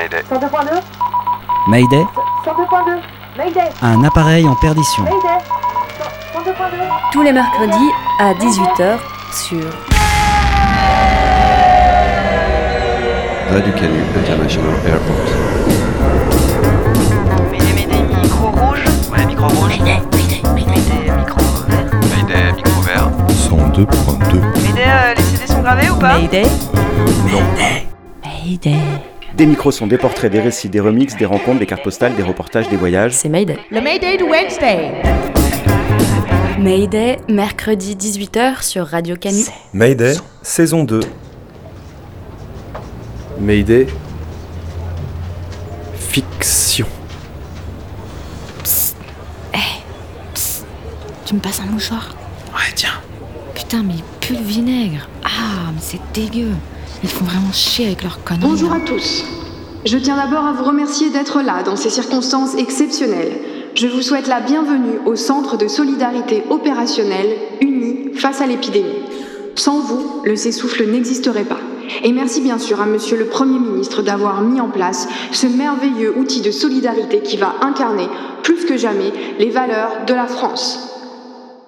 Mayday. 102.2 Mayday 102.2 Mayday Un appareil en perdition. Mayday 102.2 Tous les mercredis à 18h sur Radio Canu International Airport. Mayday, Mayday, micro rouge. Ouais, micro rouge. Mayday, micro vert. Mayday, micro vert. 102.2. Mayday, euh, les CD sont gravés ou pas? Mayday. Non. Mayday. Des micros sont des portraits, des récits, des remixes, des rencontres, des cartes postales, des reportages, des voyages. C'est Mayday. Le Mayday de Wednesday Mayday, mercredi 18h sur Radio Canu. Mayday, saison 2. Mayday. Fiction. Tu me passes un mouchoir? Ouais, tiens. Putain, mais il pue le vinaigre. Ah, mais c'est dégueu. Ils font vraiment chier avec leurs conneries. Bonjour là. à tous. Je tiens d'abord à vous remercier d'être là dans ces circonstances exceptionnelles. Je vous souhaite la bienvenue au Centre de solidarité opérationnelle uni face à l'épidémie. Sans vous, le s'essouffle n'existerait pas. Et merci bien sûr à Monsieur le Premier ministre d'avoir mis en place ce merveilleux outil de solidarité qui va incarner, plus que jamais, les valeurs de la France.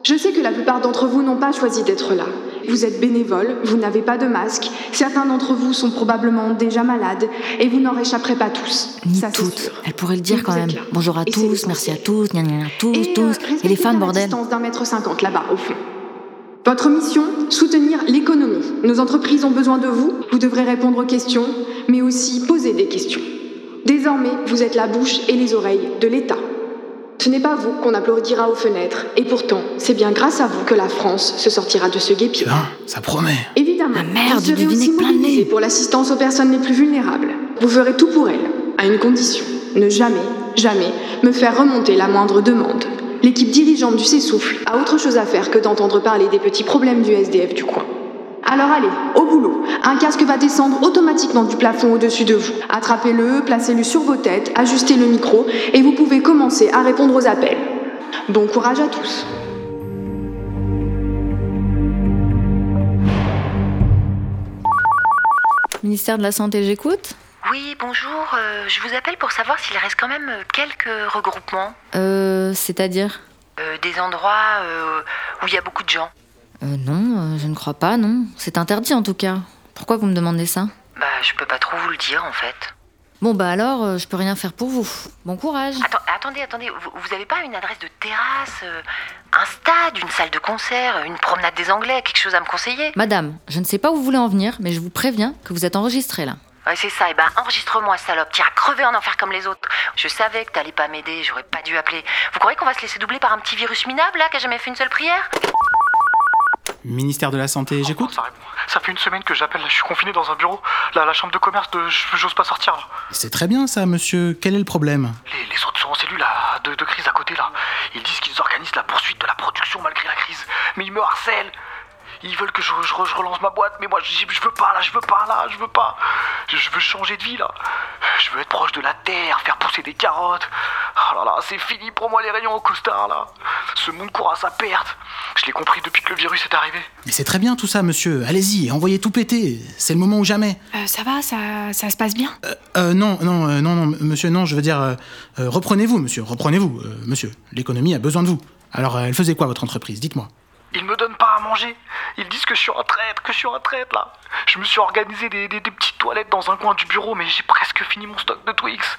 Je sais que la plupart d'entre vous n'ont pas choisi d'être là. Vous êtes bénévoles, vous n'avez pas de masque, certains d'entre vous sont probablement déjà malades, et vous n'en réchapperez pas tous. Ni Ça, toutes. Elle pourrait le dire quand même. Bonjour à Et tous, merci à tous, gna gna gna, tous, Et, euh, tous. Et les femmes, bordel. distance d'un mètre cinquante là-bas, au fond. Votre mission, soutenir l'économie. Nos entreprises ont besoin de vous. Vous devrez répondre aux questions, mais aussi poser des questions. Désormais, vous êtes la bouche et les oreilles de l'État. Ce n'est pas vous qu'on applaudira aux fenêtres, et pourtant, c'est bien grâce à vous que la France se sortira de ce guépier. ça promet. Évidemment, Ah merde, vous serez aussi mobilisés pour l'assistance aux personnes les plus vulnérables. Vous ferez tout pour elles, à une condition ne jamais, jamais me faire remonter la moindre demande. L'équipe dirigeante du S'essouffle a autre chose à faire que d'entendre parler des petits problèmes du SDF du coin. Alors allez, au boulot. Un casque va descendre automatiquement du plafond au-dessus de vous. Attrapez-le, placez-le sur vos têtes, ajustez le micro et vous pouvez commencer à répondre aux appels. Bon courage à tous. Ministère de la Santé, j'écoute Oui, bonjour. euh, je vous appelle pour savoir s'il reste quand même euh, quelques regroupements. Euh, c'est-à-dire? Euh, des endroits euh, où il y a beaucoup de gens. Euh, non, euh, je ne crois pas, non. C'est interdit en tout cas. Pourquoi vous me demandez ça? Bah, je peux pas trop vous le dire en fait. Bon, bah alors, euh, je peux rien faire pour vous. Bon courage. Attends, attendez, attendez. Vous, vous avez pas une adresse de terrasse, euh, un stade, une salle de concert, une promenade des Anglais, quelque chose à me conseiller? Madame, je ne sais pas où vous voulez en venir, mais je vous préviens que vous êtes enregistrée là. Ouais, c'est ça. Et ben, enregistre-moi, salope. T'iras crever en enfer comme les autres. Je savais que t'allais pas m'aider. J'aurais pas dû appeler. Vous croyez qu'on va se laisser doubler par un petit virus minable là, qui a jamais fait une seule prière? Ministère de la Santé, j'écoute Oh, Ça fait une semaine que j'appelle, je suis confiné dans un bureau. Là, la chambre de commerce, de... je- j'ose pas sortir. Là. C'est très bien ça, monsieur. Quel est le problème? Les, les autres sont en cellule là, de, de crise à côté là. Ils disent qu'ils organisent la poursuite de la production malgré la crise. Mais ils me harcèlent. Ils veulent que je, je re- je relance ma boîte, mais moi je, je veux pas là, je veux pas là, je veux pas. Je, je veux changer de vie là. Je veux être proche de la terre, faire pousser des carottes. Oh là là, c'est fini pour moi les rayons au costard là. Ce monde court à sa perte. Je l'ai compris depuis que le virus est arrivé. Mais c'est très bien tout ça, monsieur. Allez-y, envoyez tout péter. C'est le moment ou jamais. Euh, ça va, ça, ça se passe bien? Euh, non, non, euh, non, non, monsieur, non, je veux dire, euh, euh, reprenez-vous, monsieur, reprenez-vous, euh, monsieur. L'économie a besoin de vous. Alors, euh, elle faisait quoi, votre entreprise? Dites-moi. Ils me donnent pas à manger. Ils disent que je suis un traître, que je suis un traître là. Je me suis organisé des, des- des petites toilettes dans un coin du bureau, mais j'ai presque fini mon stock de Twix.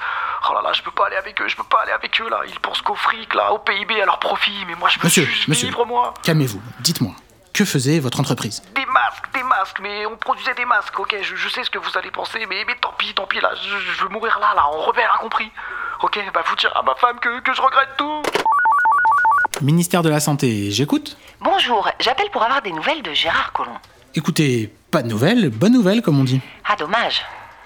Oh là là, je peux pas aller avec eux, je peux pas aller avec eux là. Ils pensent qu'au fric là, au PIB, à leur profit, mais moi je veux Monsieur, juste monsieur. vivre moi. Calmez-vous, dites-moi. Que faisait votre entreprise? Des masques, des masques, mais on produisait des masques, ok, je, je sais ce que vous allez penser, mais, mais tant pis, tant pis là, je, je veux mourir là, là, en rebelle incompris. Ok, bah vous direz à ma femme que, que je regrette tout. Ministère de la Santé, j'écoute Bonjour, j'appelle pour avoir des nouvelles de Gérard Collomb. Écoutez, pas de nouvelles, bonne nouvelle, comme on dit. Ah, dommage.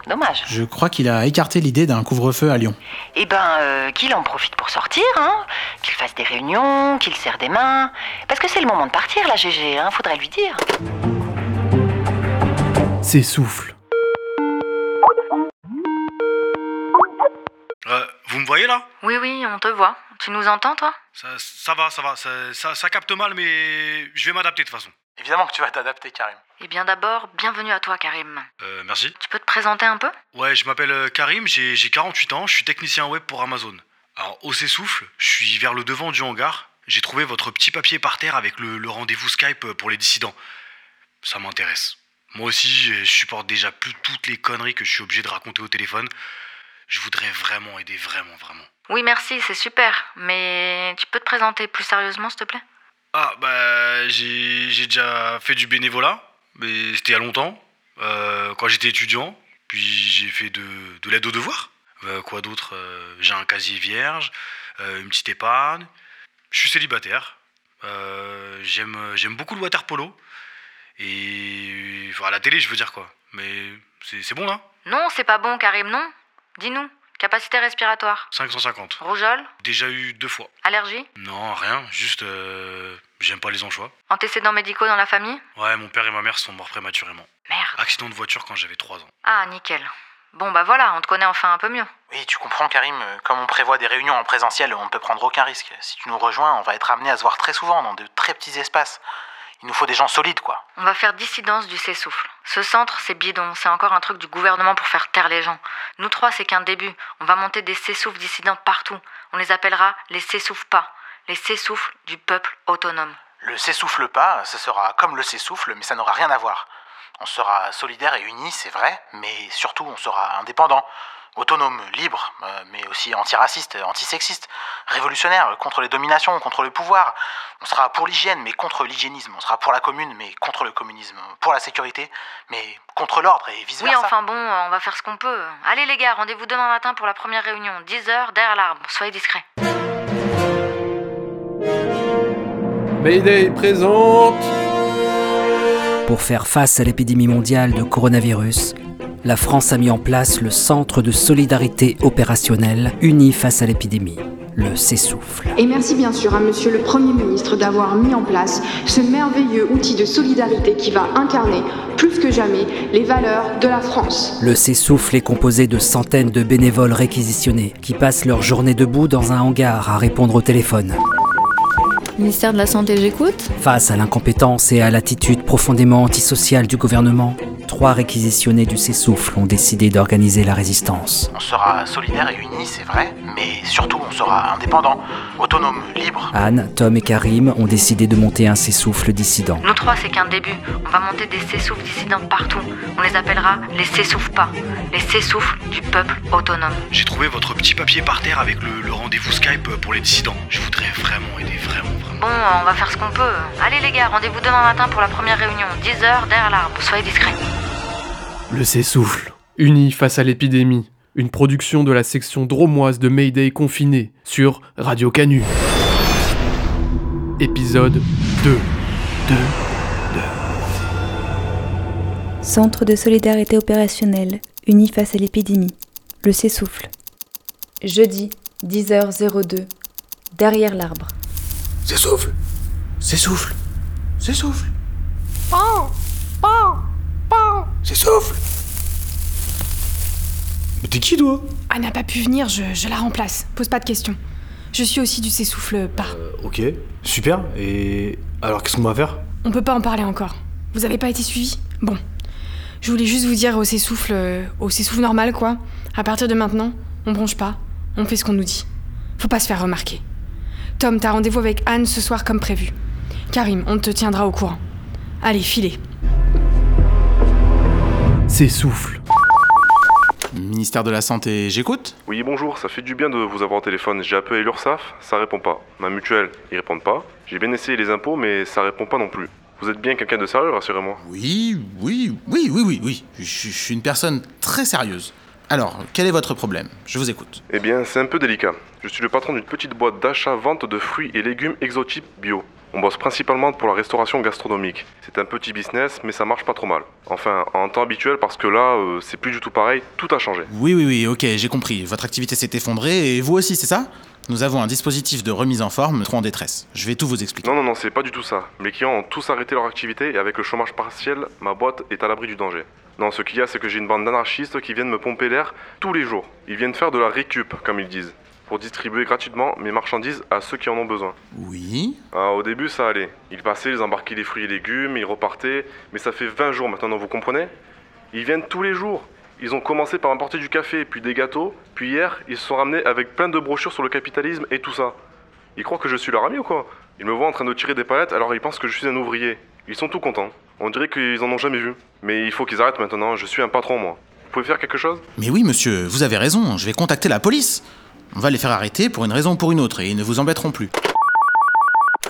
Dommage. Je crois qu'il a écarté l'idée d'un couvre-feu à Lyon. Eh ben, euh, qu'il en profite pour sortir, hein. Qu'il fasse des réunions, qu'il serre des mains. Parce que c'est le moment de partir, là, GG, hein. Faudrait lui dire. S'essouffle. Euh, vous me voyez là? Oui, oui, on te voit. Tu nous entends, toi? Ça, ça va, ça va. Ça, ça- ça capte mal, mais je vais m'adapter de toute façon. Évidemment que tu vas t'adapter, Karim. Eh bien d'abord, bienvenue à toi Karim. Euh, merci. Tu peux te présenter un peu? Ouais, je m'appelle euh, Karim, j'ai j'ai 48 ans, je suis technicien web pour Amazon. Alors, au s'essouffle, je suis vers le devant du hangar. J'ai trouvé votre petit papier par terre avec le, le rendez-vous Skype euh, pour les dissidents. Ça m'intéresse. Moi aussi, je supporte déjà plus toutes les conneries que je suis obligé de raconter au téléphone. Je voudrais vraiment aider, vraiment, vraiment. Oui merci, c'est super. Mais tu peux te présenter plus sérieusement s'il te plaît? Ah, bah, j'ai j'ai déjà fait du bénévolat, mais c'était il y a longtemps, euh, quand j'étais étudiant. Puis j'ai fait de, de l'aide aux devoirs. Euh, quoi d'autre Euh, J'ai un casier vierge, une petite épargne. Je suis célibataire. J'aime j'aime beaucoup le water polo. Et. Enfin, la télé, je veux dire quoi. Mais c'est c'est bon là Non, c'est pas bon Karim, non? Dis-nous. Capacité respiratoire. 550. Rougeole Déjà eu deux fois. Allergie Non, rien, juste. euh, J'aime pas les anchois. Antécédents médicaux dans la famille Ouais, mon père et ma mère sont morts prématurément. Merde. Accident de voiture quand j'avais 3 ans. Ah, nickel. Bon bah voilà, on te connaît enfin un peu mieux. Oui, tu comprends, Karim. euh, Comme on prévoit des réunions en présentiel, on ne peut prendre aucun risque. Si tu nous rejoins, on va être amené à se voir très souvent dans de très petits espaces. Il nous faut des gens solides, quoi. On va faire dissidence du s'essouffle. Ce centre, c'est bidon, c'est encore un truc du gouvernement pour faire taire les gens. Nous trois, c'est qu'un début. On va monter des s'essouffles dissidents partout. On les appellera les s'essouffles pas. Les s'essouffles du peuple autonome. Le s'essouffle pas, ce sera comme le s'essouffle, mais ça n'aura rien à voir. On sera solidaire et unis, c'est vrai, mais surtout on sera indépendant, autonome, libre, euh, mais aussi antiraciste, antisexiste, révolutionnaire, contre les dominations, contre le pouvoir. On sera pour l'hygiène, mais contre l'hygiénisme. On sera pour la commune, mais contre le communisme. Pour la sécurité, mais contre l'ordre et Oui, vice-versa. enfin bon, on va faire ce qu'on peut. Allez les gars, rendez-vous demain matin pour la première réunion. 10h derrière l'arbre. Soyez discrets. Mayday présente Pour faire face à l'épidémie mondiale de coronavirus, la France a mis en place le Centre de solidarité opérationnelle uni face à l'épidémie, le s'essouffle. Et merci bien sûr à Monsieur le Premier ministre d'avoir mis en place ce merveilleux outil de solidarité qui va incarner, plus que jamais, les valeurs de la France. Le s'essouffle est composé de centaines de bénévoles réquisitionnés qui passent leur journée debout dans un hangar à répondre au téléphone. Ministère de la Santé, j'écoute. Face à l'incompétence et à l'attitude profondément antisociale du gouvernement, trois réquisitionnés du s'essouffle ont décidé d'organiser la résistance. On sera solidaire et unis, c'est vrai, mais surtout on sera indépendant, autonome, libre. Anne, Tom et Karim ont décidé de monter un s'essouffle dissident. Nous trois, c'est qu'un début. On va monter des s'essouffles dissidents partout. On les appellera les s'essouffles pas. Les s'essouffles du peuple autonome. J'ai trouvé votre petit papier par terre avec le, le rendez-vous Skype pour les dissidents. Je voudrais vraiment aider, vraiment, vraiment. Bon, on va faire ce qu'on peut. Allez les gars, rendez-vous demain matin pour la première réunion. 10h derrière l'arbre. Soyez discrets. Le s'essouffle. Unis face à l'épidémie. Une production de la section dromoise de Mayday confiné sur Radio Canu. Épisode 2. 2. Centre de solidarité opérationnelle, uni face à l'épidémie. Le s'essouffle. Jeudi, 10h02. Derrière l'arbre. S'essouffle. S'essouffle. S'essouffle. S'essouffle. Mais t'es qui toi? Elle n'a pas pu venir, je, je la remplace. Pose pas de questions. Je suis aussi du s'essouffle pas. Ok, super. Et alors qu'est-ce qu'on va faire? On peut pas en parler encore. Vous avez pas été suivi? Bon. Je voulais juste vous dire au s'essouffle, euh, au s'essouffle normal quoi. À partir de maintenant, on bronche pas, on fait ce qu'on nous dit. Faut pas se faire remarquer. Tom, t'as rendez-vous avec Anne ce soir comme prévu. Karim, on te tiendra au courant. Allez, filez. S'essouffle. Ministère de la Santé, j'écoute Oui, bonjour, ça fait du bien de vous avoir au téléphone. J'ai appelé l'URSSAF, ça répond pas. Ma mutuelle, ils répondent pas. J'ai bien essayé les impôts, mais ça répond pas non plus. Vous êtes bien quelqu'un de sérieux, rassurez-moi. Oui, oui, oui, oui, oui, oui. Je, je suis une personne très sérieuse. Alors, quel est votre problème? Je vous écoute. Eh bien, c'est un peu délicat. Je suis le patron d'une petite boîte d'achat-vente de fruits et légumes exotiques bio. On bosse principalement pour la restauration gastronomique. C'est un petit business, mais ça marche pas trop mal. Enfin, en temps habituel, parce que là, euh, c'est plus du tout pareil, tout a changé. Oui, oui, oui, ok, j'ai compris. Votre activité s'est effondrée et vous aussi, c'est ça? Nous avons un dispositif de remise en forme trop en détresse. Je vais tout vous expliquer. Non, non, non, c'est pas du tout ça. Mes clients ont tous arrêté leur activité et avec le chômage partiel, ma boîte est à l'abri du danger. Non, ce qu'il y a, c'est que j'ai une bande d'anarchistes qui viennent me pomper l'air tous les jours. Ils viennent faire de la récup, comme ils disent. Pour distribuer gratuitement mes marchandises à ceux qui en ont besoin. Oui. Ah, au début, ça allait. Ils passaient, ils embarquaient les fruits et légumes, ils repartaient. Mais ça fait 20 jours maintenant, vous comprenez? Ils viennent tous les jours. Ils ont commencé par m'apporter du café, puis des gâteaux. Puis hier, ils se sont ramenés avec plein de brochures sur le capitalisme et tout ça. Ils croient que je suis leur ami ou quoi? Ils me voient en train de tirer des palettes, alors ils pensent que je suis un ouvrier. Ils sont tout contents. On dirait qu'ils en ont jamais vu. Mais il faut qu'ils arrêtent maintenant, je suis un patron, moi. Vous pouvez faire quelque chose? Mais oui, monsieur, vous avez raison, je vais contacter la police. On va les faire arrêter pour une raison ou pour une autre et ils ne vous embêteront plus.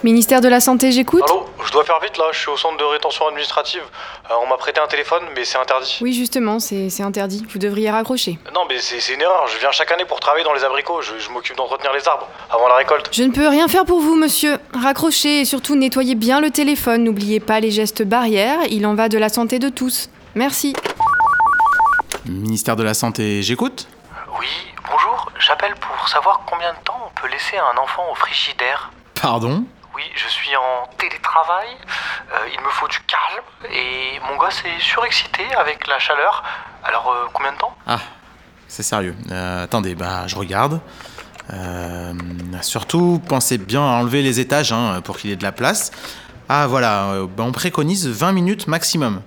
Ministère de la Santé, j'écoute Allô Je dois faire vite là, je suis au centre de rétention administrative. Euh, on m'a prêté un téléphone, mais c'est interdit. Oui, justement, c'est c'est interdit. Vous devriez raccrocher. Non, mais c'est c'est une erreur. Je viens chaque année pour travailler dans les abricots. Je, je m'occupe d'entretenir les arbres avant la récolte. Je ne peux rien faire pour vous, monsieur. Raccrochez et surtout nettoyez bien le téléphone. N'oubliez pas les gestes barrières. Il en va de la santé de tous. Merci. Ministère de la Santé, j'écoute Oui, bonjour. J'appelle pour savoir combien de temps on peut laisser un enfant au frigidaire. Pardon? Oui, je suis en télétravail. euh, il me faut du calme et mon gosse est surexcité avec la chaleur. Alors, euh, combien de temps? Ah, c'est sérieux. Euh, attendez, bah je regarde. Surtout, pensez bien à enlever les étages hein, pour qu'il y ait de la place. Ah voilà, bah, on préconise 20 minutes maximum.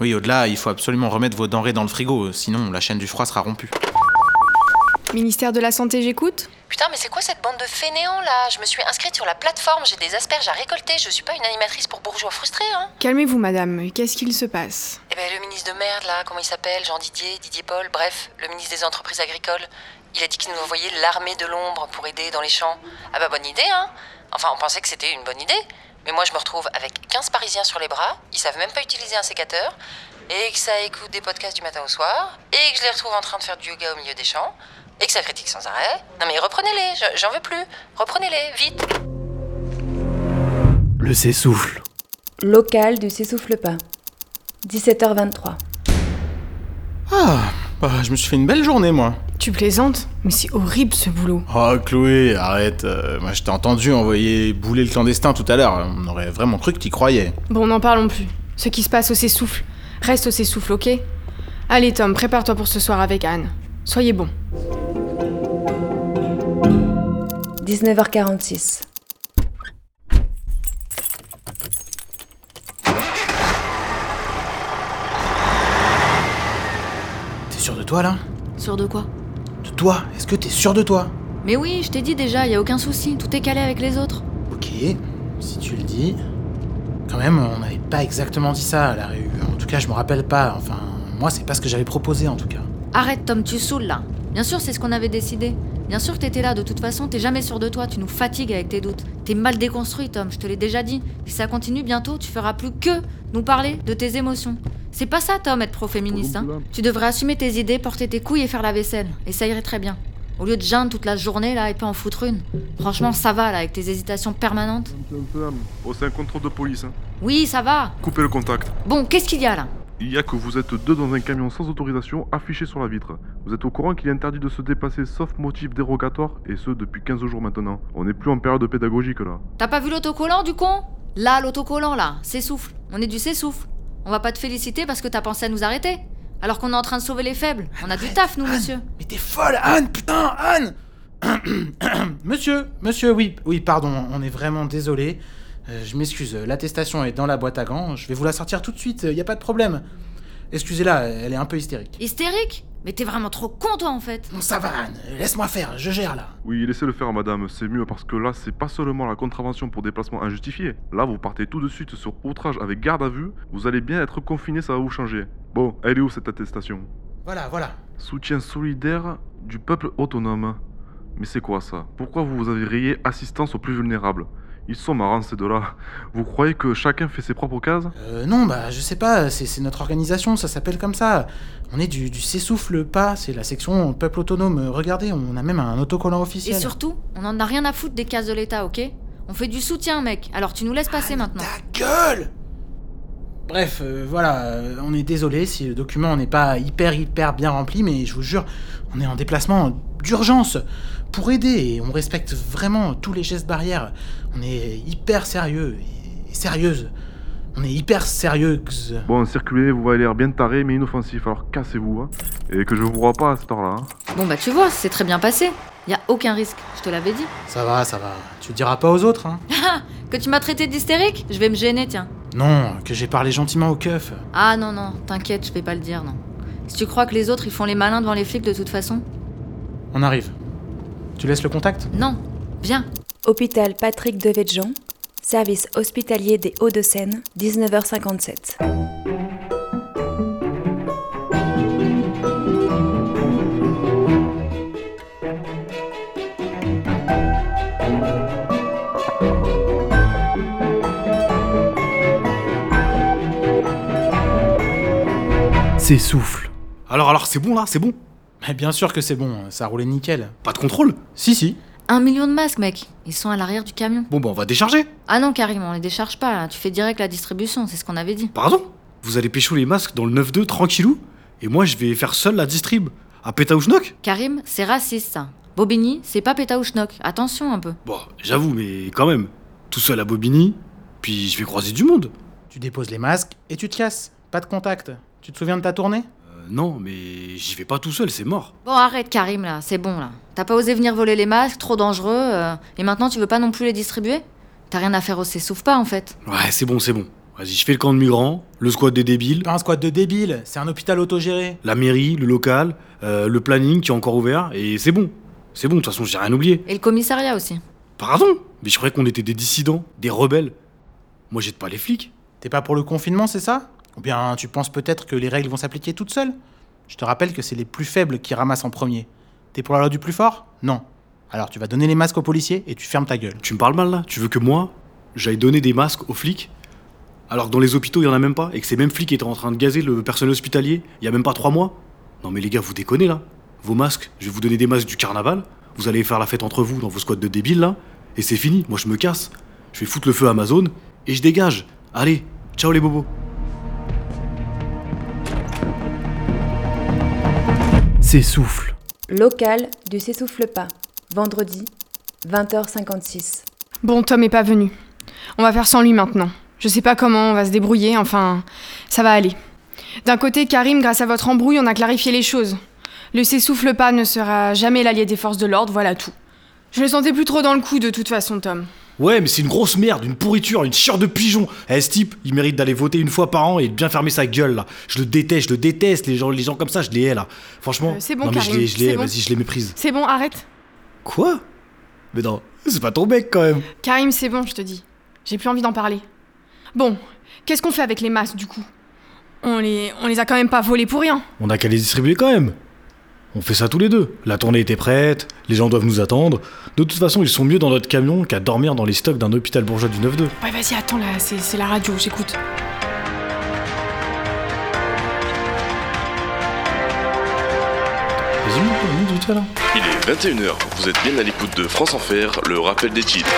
Oui, au-delà, il faut absolument remettre vos denrées dans le frigo, sinon la chaîne du froid sera rompue. Ministère de la Santé, j'écoute Putain, mais c'est quoi cette bande de fainéants là? Je me suis inscrite sur la plateforme, j'ai des asperges à récolter, je suis pas une animatrice pour bourgeois frustrés, hein Calmez-vous, madame. Qu'est-ce qu'il se passe? Eh ben, le ministre de merde là, comment il s'appelle? Jean Didier, Didier Paul, bref, le ministre des entreprises agricoles. Il a dit qu'il nous envoyait l'armée de l'ombre pour aider dans les champs. Ah bah, bonne idée, hein Enfin, on pensait que c'était une bonne idée. Mais moi, je me retrouve avec 15 Parisiens sur les bras, ils savent même pas utiliser un sécateur, et que ça écoute des podcasts du matin au soir, et que je les retrouve en train de faire du yoga au milieu des champs, et que ça critique sans arrêt. Non mais reprenez-les, je- j'en veux plus. Reprenez-les, vite. Le s'essouffle. Local du S'essouffle pas. 17h23. Ah, bah je me suis fait une belle journée, moi. Tu plaisantes Mais c'est horrible ce boulot. Oh, Chloé, arrête. euh, moi, je t'ai entendu envoyer bouler le clandestin tout à l'heure. On aurait vraiment cru que t'y croyais. Bon, n'en parlons plus. Ce qui se passe au s'essouffle. Reste au s'essouffle, ok? Allez, Tom, prépare-toi pour ce soir avec Anne. Soyez bon. 19h46. T'es sûr de toi, là? Sûr de quoi? De toi? Est-ce que t'es sûr de toi? Mais oui, je t'ai dit déjà, y a aucun souci, tout est calé avec les autres. Ok, si tu le dis. Quand même, on n'avait pas exactement dit ça à la réu. En tout cas, je me rappelle pas. Enfin, moi, c'est pas ce que j'avais proposé, en tout cas. Arrête Tom, tu saoules là. Bien sûr, c'est ce qu'on avait décidé. Bien sûr que t'étais là, de toute façon, t'es jamais sûr de toi, tu nous fatigues avec tes doutes. T'es mal déconstruit, Tom, je te l'ai déjà dit. Si ça continue bientôt, tu feras plus que nous parler de tes émotions. C'est pas ça, Tom, être pro-féministe. Hein. Tu devrais assumer tes idées, porter tes couilles et faire la vaisselle. Et ça irait très bien. Au lieu de geindre toute la journée là et pas en foutre une. Franchement, ça va là, avec tes hésitations permanentes. Oh, c'est un contrôle de police. Hein. Oui, ça va. Coupez le contact. Bon, qu'est-ce qu'il y a là? Il y a que vous êtes deux dans un camion sans autorisation affiché sur la vitre. Vous êtes au courant qu'il est interdit de se déplacer sauf motif dérogatoire, et ce depuis 15 jours maintenant. On n'est plus en période pédagogique là. T'as pas vu l'autocollant du con? Là, l'autocollant là, s'essouffle. On est du s'essouffle. On va pas te féliciter parce que t'as pensé à nous arrêter. Alors qu'on est en train de sauver les faibles. On a du taf, nous, monsieur. Mais t'es folle, Anne, putain, Anne Monsieur, monsieur, oui, oui, pardon, on est vraiment désolé. Euh, je m'excuse, l'attestation est dans la boîte à gants, je vais vous la sortir tout de suite, y a pas de problème. Excusez-la, elle est un peu hystérique. Hystérique? Mais t'es vraiment trop con, toi, en fait. Bon, ça va, Anne, laisse-moi faire, je gère là. Oui, laissez le faire, madame, c'est mieux parce que là, c'est pas seulement la contravention pour déplacement injustifié. Là, vous partez tout de suite sur outrage avec garde à vue, vous allez bien être confiné, ça va vous changer. Bon, elle est où cette attestation? Voilà, voilà. Soutien solidaire du peuple autonome. Mais c'est quoi ça? Pourquoi vous avez rayé assistance aux plus vulnérables? Ils sont marrants ces deux-là. Vous croyez que chacun fait ses propres cases? Euh, non, bah, je sais pas, c'est c'est notre organisation, ça s'appelle comme ça. On est du, du S'essouffle pas, c'est la section Peuple Autonome. Regardez, on a même un autocollant Et officiel. surtout, on en a rien à foutre des cases de l'État, ok? On fait du soutien, mec. Alors tu nous laisses passer maintenant. gueule Bref, euh, voilà, euh, on est désolé si le document n'est pas hyper hyper bien rempli, mais je vous jure, on est en déplacement d'urgence pour aider et on respecte vraiment tous les gestes barrières. On est hyper sérieux et, sérieuse. On est hyper sérieuse. Bon, circulez, vous avez l'air bien taré mais inoffensif, alors cassez-vous. Hein. Et que je vous vois pas à cette heure-là. Hein. Bon bah tu vois, c'est très bien passé. Y a aucun risque, je te l'avais dit. Ça va, ça va. Tu le diras pas aux autres, hein Ah Que tu m'as traité d'hystérique? Je vais me gêner, tiens. Non, que j'ai parlé gentiment au keuf. Ah non, non, t'inquiète, je vais pas le dire, non. Si tu crois que les autres ils font les malins devant les flics de toute façon On arrive. Tu laisses le contact Non, viens. Hôpital Patrick Devedjian, service hospitalier des Hauts-de-Seine, 19h57. S'essouffle. Alors, alors, c'est bon là, c'est bon Mais bien sûr que c'est bon, ça a roulé nickel. Pas de contrôle Si, si. Un million de masques, mec. Ils sont à l'arrière du camion. Bon, bah, on va décharger. Ah non, Karim, on les décharge pas, là. Tu fais direct la distribution, c'est ce qu'on avait dit. Pardon? Vous allez pécho les masques dans le 9-2 tranquillou Et moi, je vais faire seul la distrib. À Pétaouchnok? Karim, c'est raciste, ça. Bobigny, c'est pas Pétaouchnok. Attention un peu. Bon, j'avoue, mais quand même. Tout seul à Bobigny, puis je vais croiser du monde. Tu déposes les masques et tu te casses. Pas de contact. Tu te souviens de ta tournée? Non, mais j'y vais pas tout seul, c'est mort. Bon, arrête, Karim, là. C'est bon, là. T'as pas osé venir voler les masques, trop dangereux. euh, et maintenant, tu veux pas non plus les distribuer? T'as rien à faire au S'essouffle pas, en fait. Ouais, c'est bon, c'est bon. Vas-y, je fais le camp de migrants, le squat des débiles, Pas un squat de débiles, c'est un hôpital autogéré. la mairie, le local, euh, le planning qui est encore ouvert, et c'est bon. C'est bon, de toute façon, j'ai rien oublié. Et le commissariat aussi. Pardon? Mais je croyais qu'on était des dissidents, des rebelles. Moi, j'aide pas les flics. T'es pas pour le confinement, c'est ça? Ou bien tu penses peut-être que les règles vont s'appliquer toutes seules? Je te rappelle que c'est les plus faibles qui ramassent en premier. T'es pour la loi du plus fort? Non. Alors tu vas donner les masques aux policiers et tu fermes ta gueule. Tu me parles mal là? Tu veux que moi, j'aille donner des masques aux flics? Alors que dans les hôpitaux, il y en a même pas, et que ces mêmes flics étaient en train de gazer le personnel hospitalier il y a même pas trois mois? Non mais les gars, vous déconnez là Vos masques, je vais vous donner des masques du carnaval, vous allez faire la fête entre vous dans vos squats de débiles là, et c'est fini, moi je me casse. Je vais foutre le feu à Amazon, et je dégage. Allez, ciao les bobos S'essouffle. Local du S'essouffle pas, vendredi, 20h56. Bon, Tom est pas venu. On va faire sans lui maintenant. Je sais pas comment on va se débrouiller, enfin, ça va aller. D'un côté, Karim, grâce à votre embrouille, on a clarifié les choses. Le s'essouffle pas ne sera jamais l'allié des forces de l'ordre, voilà tout. Je le sentais plus trop dans le coup de toute façon, Tom. Ouais, mais c'est une grosse merde, une pourriture, une chieur de pigeon. Eh, ce type, il mérite d'aller voter une fois par an et de bien fermer sa gueule, là. Je le déteste, je le déteste, les gens, les gens comme ça, je les hais, là. Franchement. Euh, c'est bon, non, mais je les, je les c'est hais, bon. vas-y, je les méprise. C'est bon, arrête. Quoi? Mais non, c'est pas ton mec, quand même. Karim, c'est bon, je te dis. J'ai plus envie d'en parler. Bon, qu'est-ce qu'on fait avec les masques, du coup? On les, on les a quand même pas volés pour rien. On a qu'à les distribuer quand même. On fait ça tous les deux. La tournée était prête, les gens doivent nous attendre. De toute façon, ils sont mieux dans notre camion qu'à dormir dans les stocks d'un hôpital bourgeois du 9-2. Ouais, vas-y, attends, là, c'est c'est la radio, j'écoute. Vas-y, monte vite là. Il est 21h, vous êtes bien à l'écoute de France Enfer, le rappel des titres.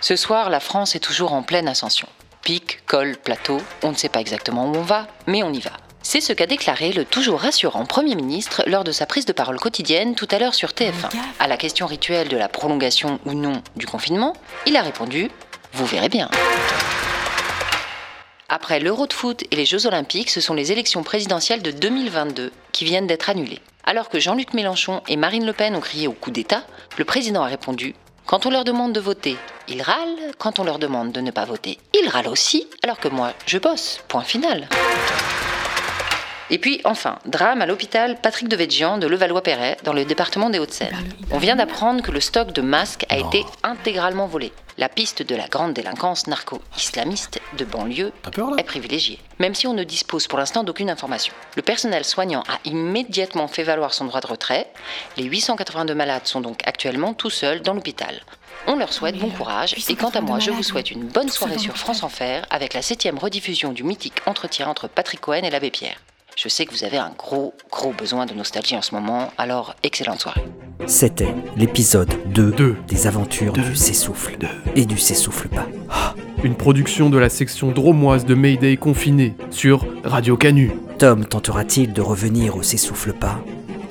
Ce soir, la France est toujours en pleine ascension. Pic, col, plateau, on ne sait pas exactement où on va, mais on y va. C'est ce qu'a déclaré le toujours rassurant Premier ministre lors de sa prise de parole quotidienne tout à l'heure sur TF1. À la question rituelle de la prolongation ou non du confinement, il a répondu Vous verrez bien. Après l'Euro de foot et les Jeux Olympiques, ce sont les élections présidentielles de 2022 qui viennent d'être annulées. Alors que Jean-Luc Mélenchon et Marine Le Pen ont crié au coup d'État, le président a répondu Quand on leur demande de voter, ils râlent. Quand on leur demande de ne pas voter, ils râlent aussi. Alors que moi, je bosse. Point final. Et puis, enfin, drame à l'hôpital Patrick Devedjian de Levallois-Perret, dans le département des Hauts-de-Seine. On vient d'apprendre que le stock de masques a été intégralement volé. La piste de la grande délinquance narco-islamiste de banlieue est privilégiée, même si on ne dispose pour l'instant d'aucune information. Le personnel soignant a immédiatement fait valoir son droit de retrait. Les 882 malades sont donc actuellement tout seuls dans l'hôpital. On leur souhaite bon courage et quant à moi, je vous souhaite une bonne soirée sur France Enfer avec la septième rediffusion du mythique entretien entre Patrick Cohen et l'abbé Pierre. Je sais que vous avez un gros, gros besoin de nostalgie en ce moment, alors excellente soirée. C'était l'épisode 2, des aventures du S'essouffle et du S'essouffle pas. Une production de la section dromoise de Mayday confiné sur Radio Canu. Tom tentera-t-il de revenir au S'essouffle pas?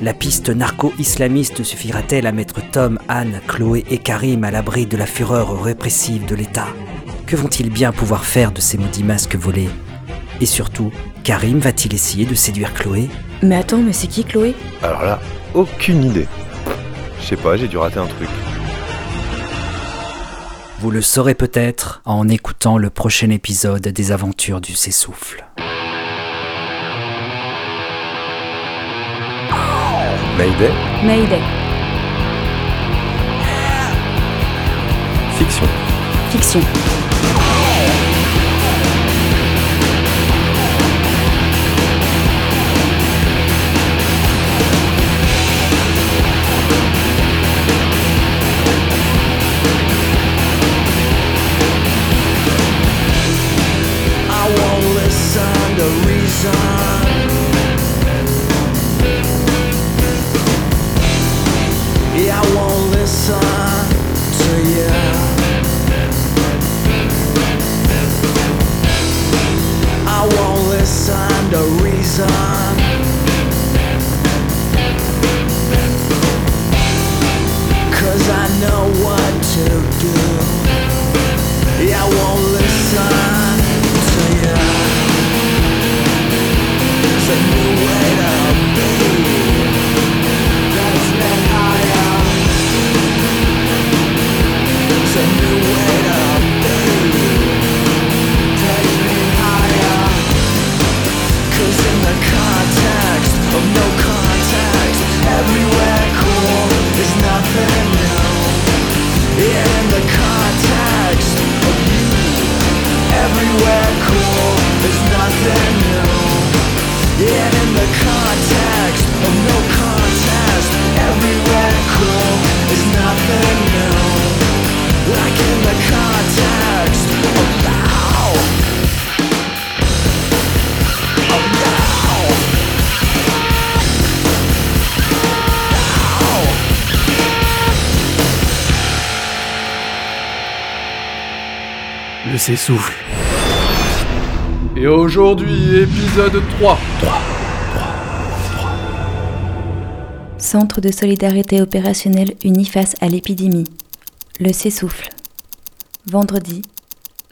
La piste narco-islamiste suffira-t-elle à mettre Tom, Anne, Chloé et Karim à l'abri de la fureur répressive de l'État? Que vont-ils bien pouvoir faire de ces maudits masques volés? Et surtout, Karim va-t-il essayer de séduire Chloé? Mais attends, mais c'est qui Chloé? Alors là, aucune idée. Je sais pas, j'ai dû rater un truc. Vous le saurez peut-être en écoutant le prochain épisode des aventures du S'essouffle. Mayday? Mayday. Fiction. Fiction. S'essouffle. Et aujourd'hui, épisode 3. Centre de solidarité opérationnelle uni face à l'épidémie. Le s'essouffle. Vendredi,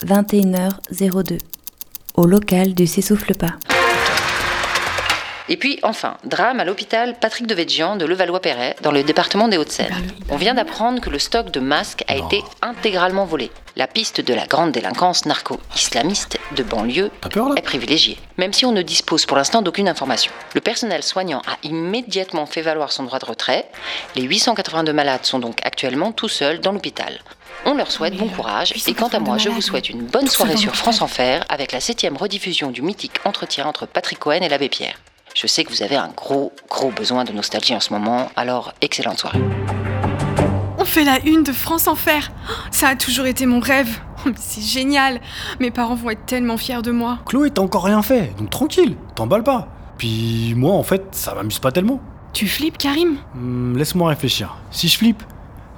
21h02. Au local du S'essouffle pas. Et puis enfin, drame à l'hôpital Patrick de Végian de Levallois-Perret, dans le département des Hauts-de-Seine. On vient d'apprendre que le stock de masques a été intégralement volé. La piste de la grande délinquance narco-islamiste de banlieue est privilégiée, même si on ne dispose pour l'instant d'aucune information. Le personnel soignant a immédiatement fait valoir son droit de retrait. Les 882 malades sont donc actuellement tout seuls dans l'hôpital. On leur souhaite bon courage et quant à moi, je vous souhaite une bonne soirée sur France Enfer avec la septième rediffusion du mythique entretien entre Patrick Cohen et l'abbé Pierre. Je sais que vous avez un gros, gros besoin de nostalgie en ce moment, alors excellente soirée. On fait la une de France Enfer. Oh, Ça a toujours été mon rêve. Oh, mais C'est génial. Mes parents vont être tellement fiers de moi. Chloé, t'as encore rien fait, donc tranquille, t'emballes pas. Puis moi, en fait, ça m'amuse pas tellement. Tu flippes, Karim? Hmm, Laisse-moi réfléchir. Si je flippe,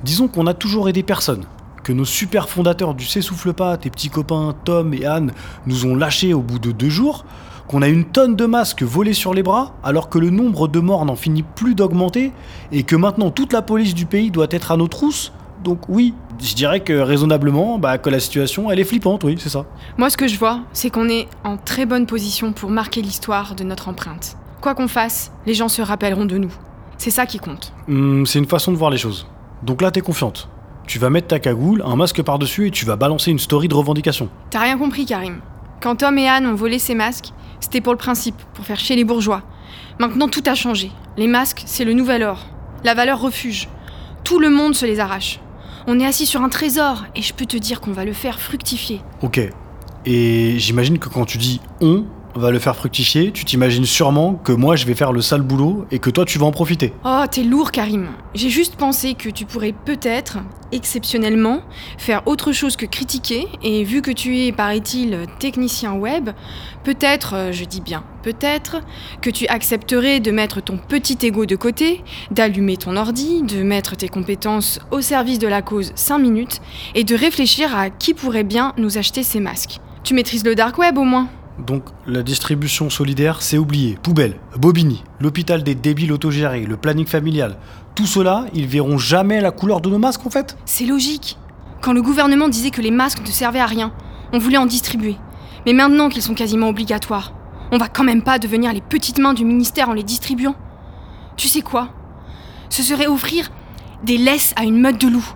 disons qu'on a toujours aidé personne. Que nos super fondateurs du S'essouffle pas, tes petits copains Tom et Anne, nous ont lâchés au bout de deux jours. Qu'on a une tonne de masques volés sur les bras, alors que le nombre de morts n'en finit plus d'augmenter, et que maintenant toute la police du pays doit être à nos trousses. Donc oui, je dirais que raisonnablement, bah, que la situation, elle est flippante, oui, c'est ça. Moi, ce que je vois, c'est qu'on est en très bonne position pour marquer l'histoire de notre empreinte. Quoi qu'on fasse, les gens se rappelleront de nous. C'est ça qui compte. Hmm, c'est une façon de voir les choses. Donc là, t'es confiante. Tu vas mettre ta cagoule, un masque par-dessus et tu vas balancer une story de revendication. T'as rien compris, Karim. Quand Tom et Anne ont volé ces masques, c'était pour le principe, pour faire chier les bourgeois. Maintenant, tout a changé. Les masques, c'est le nouvel or. La valeur refuge. Tout le monde se les arrache. On est assis sur un trésor et je peux te dire qu'on va le faire fructifier. Ok. Et j'imagine que quand tu dis on va le faire fructifier, tu t'imagines sûrement que moi je vais faire le sale boulot et que toi tu vas en profiter. Oh, t'es lourd, Karim. J'ai juste pensé que tu pourrais peut-être, exceptionnellement, faire autre chose que critiquer, et vu que tu es, paraît-il, technicien web, peut-être, euh, je dis bien peut-être, que tu accepterais de mettre ton petit ego de côté, d'allumer ton ordi, de mettre tes compétences au service de la cause 5 minutes, et de réfléchir à qui pourrait bien nous acheter ces masques. Tu maîtrises le dark web au moins Donc la distribution solidaire, c'est oublié. Poubelle, Bobigny, l'hôpital des débiles autogérés, le planning familial. Tout cela, ils verront jamais la couleur de nos masques en fait C'est logique. Quand le gouvernement disait que les masques ne servaient à rien, on voulait en distribuer. Mais maintenant qu'ils sont quasiment obligatoires, On va quand même pas devenir les petites mains du ministère en les distribuant. Tu sais quoi? Ce serait offrir des laisses à une meute de loups.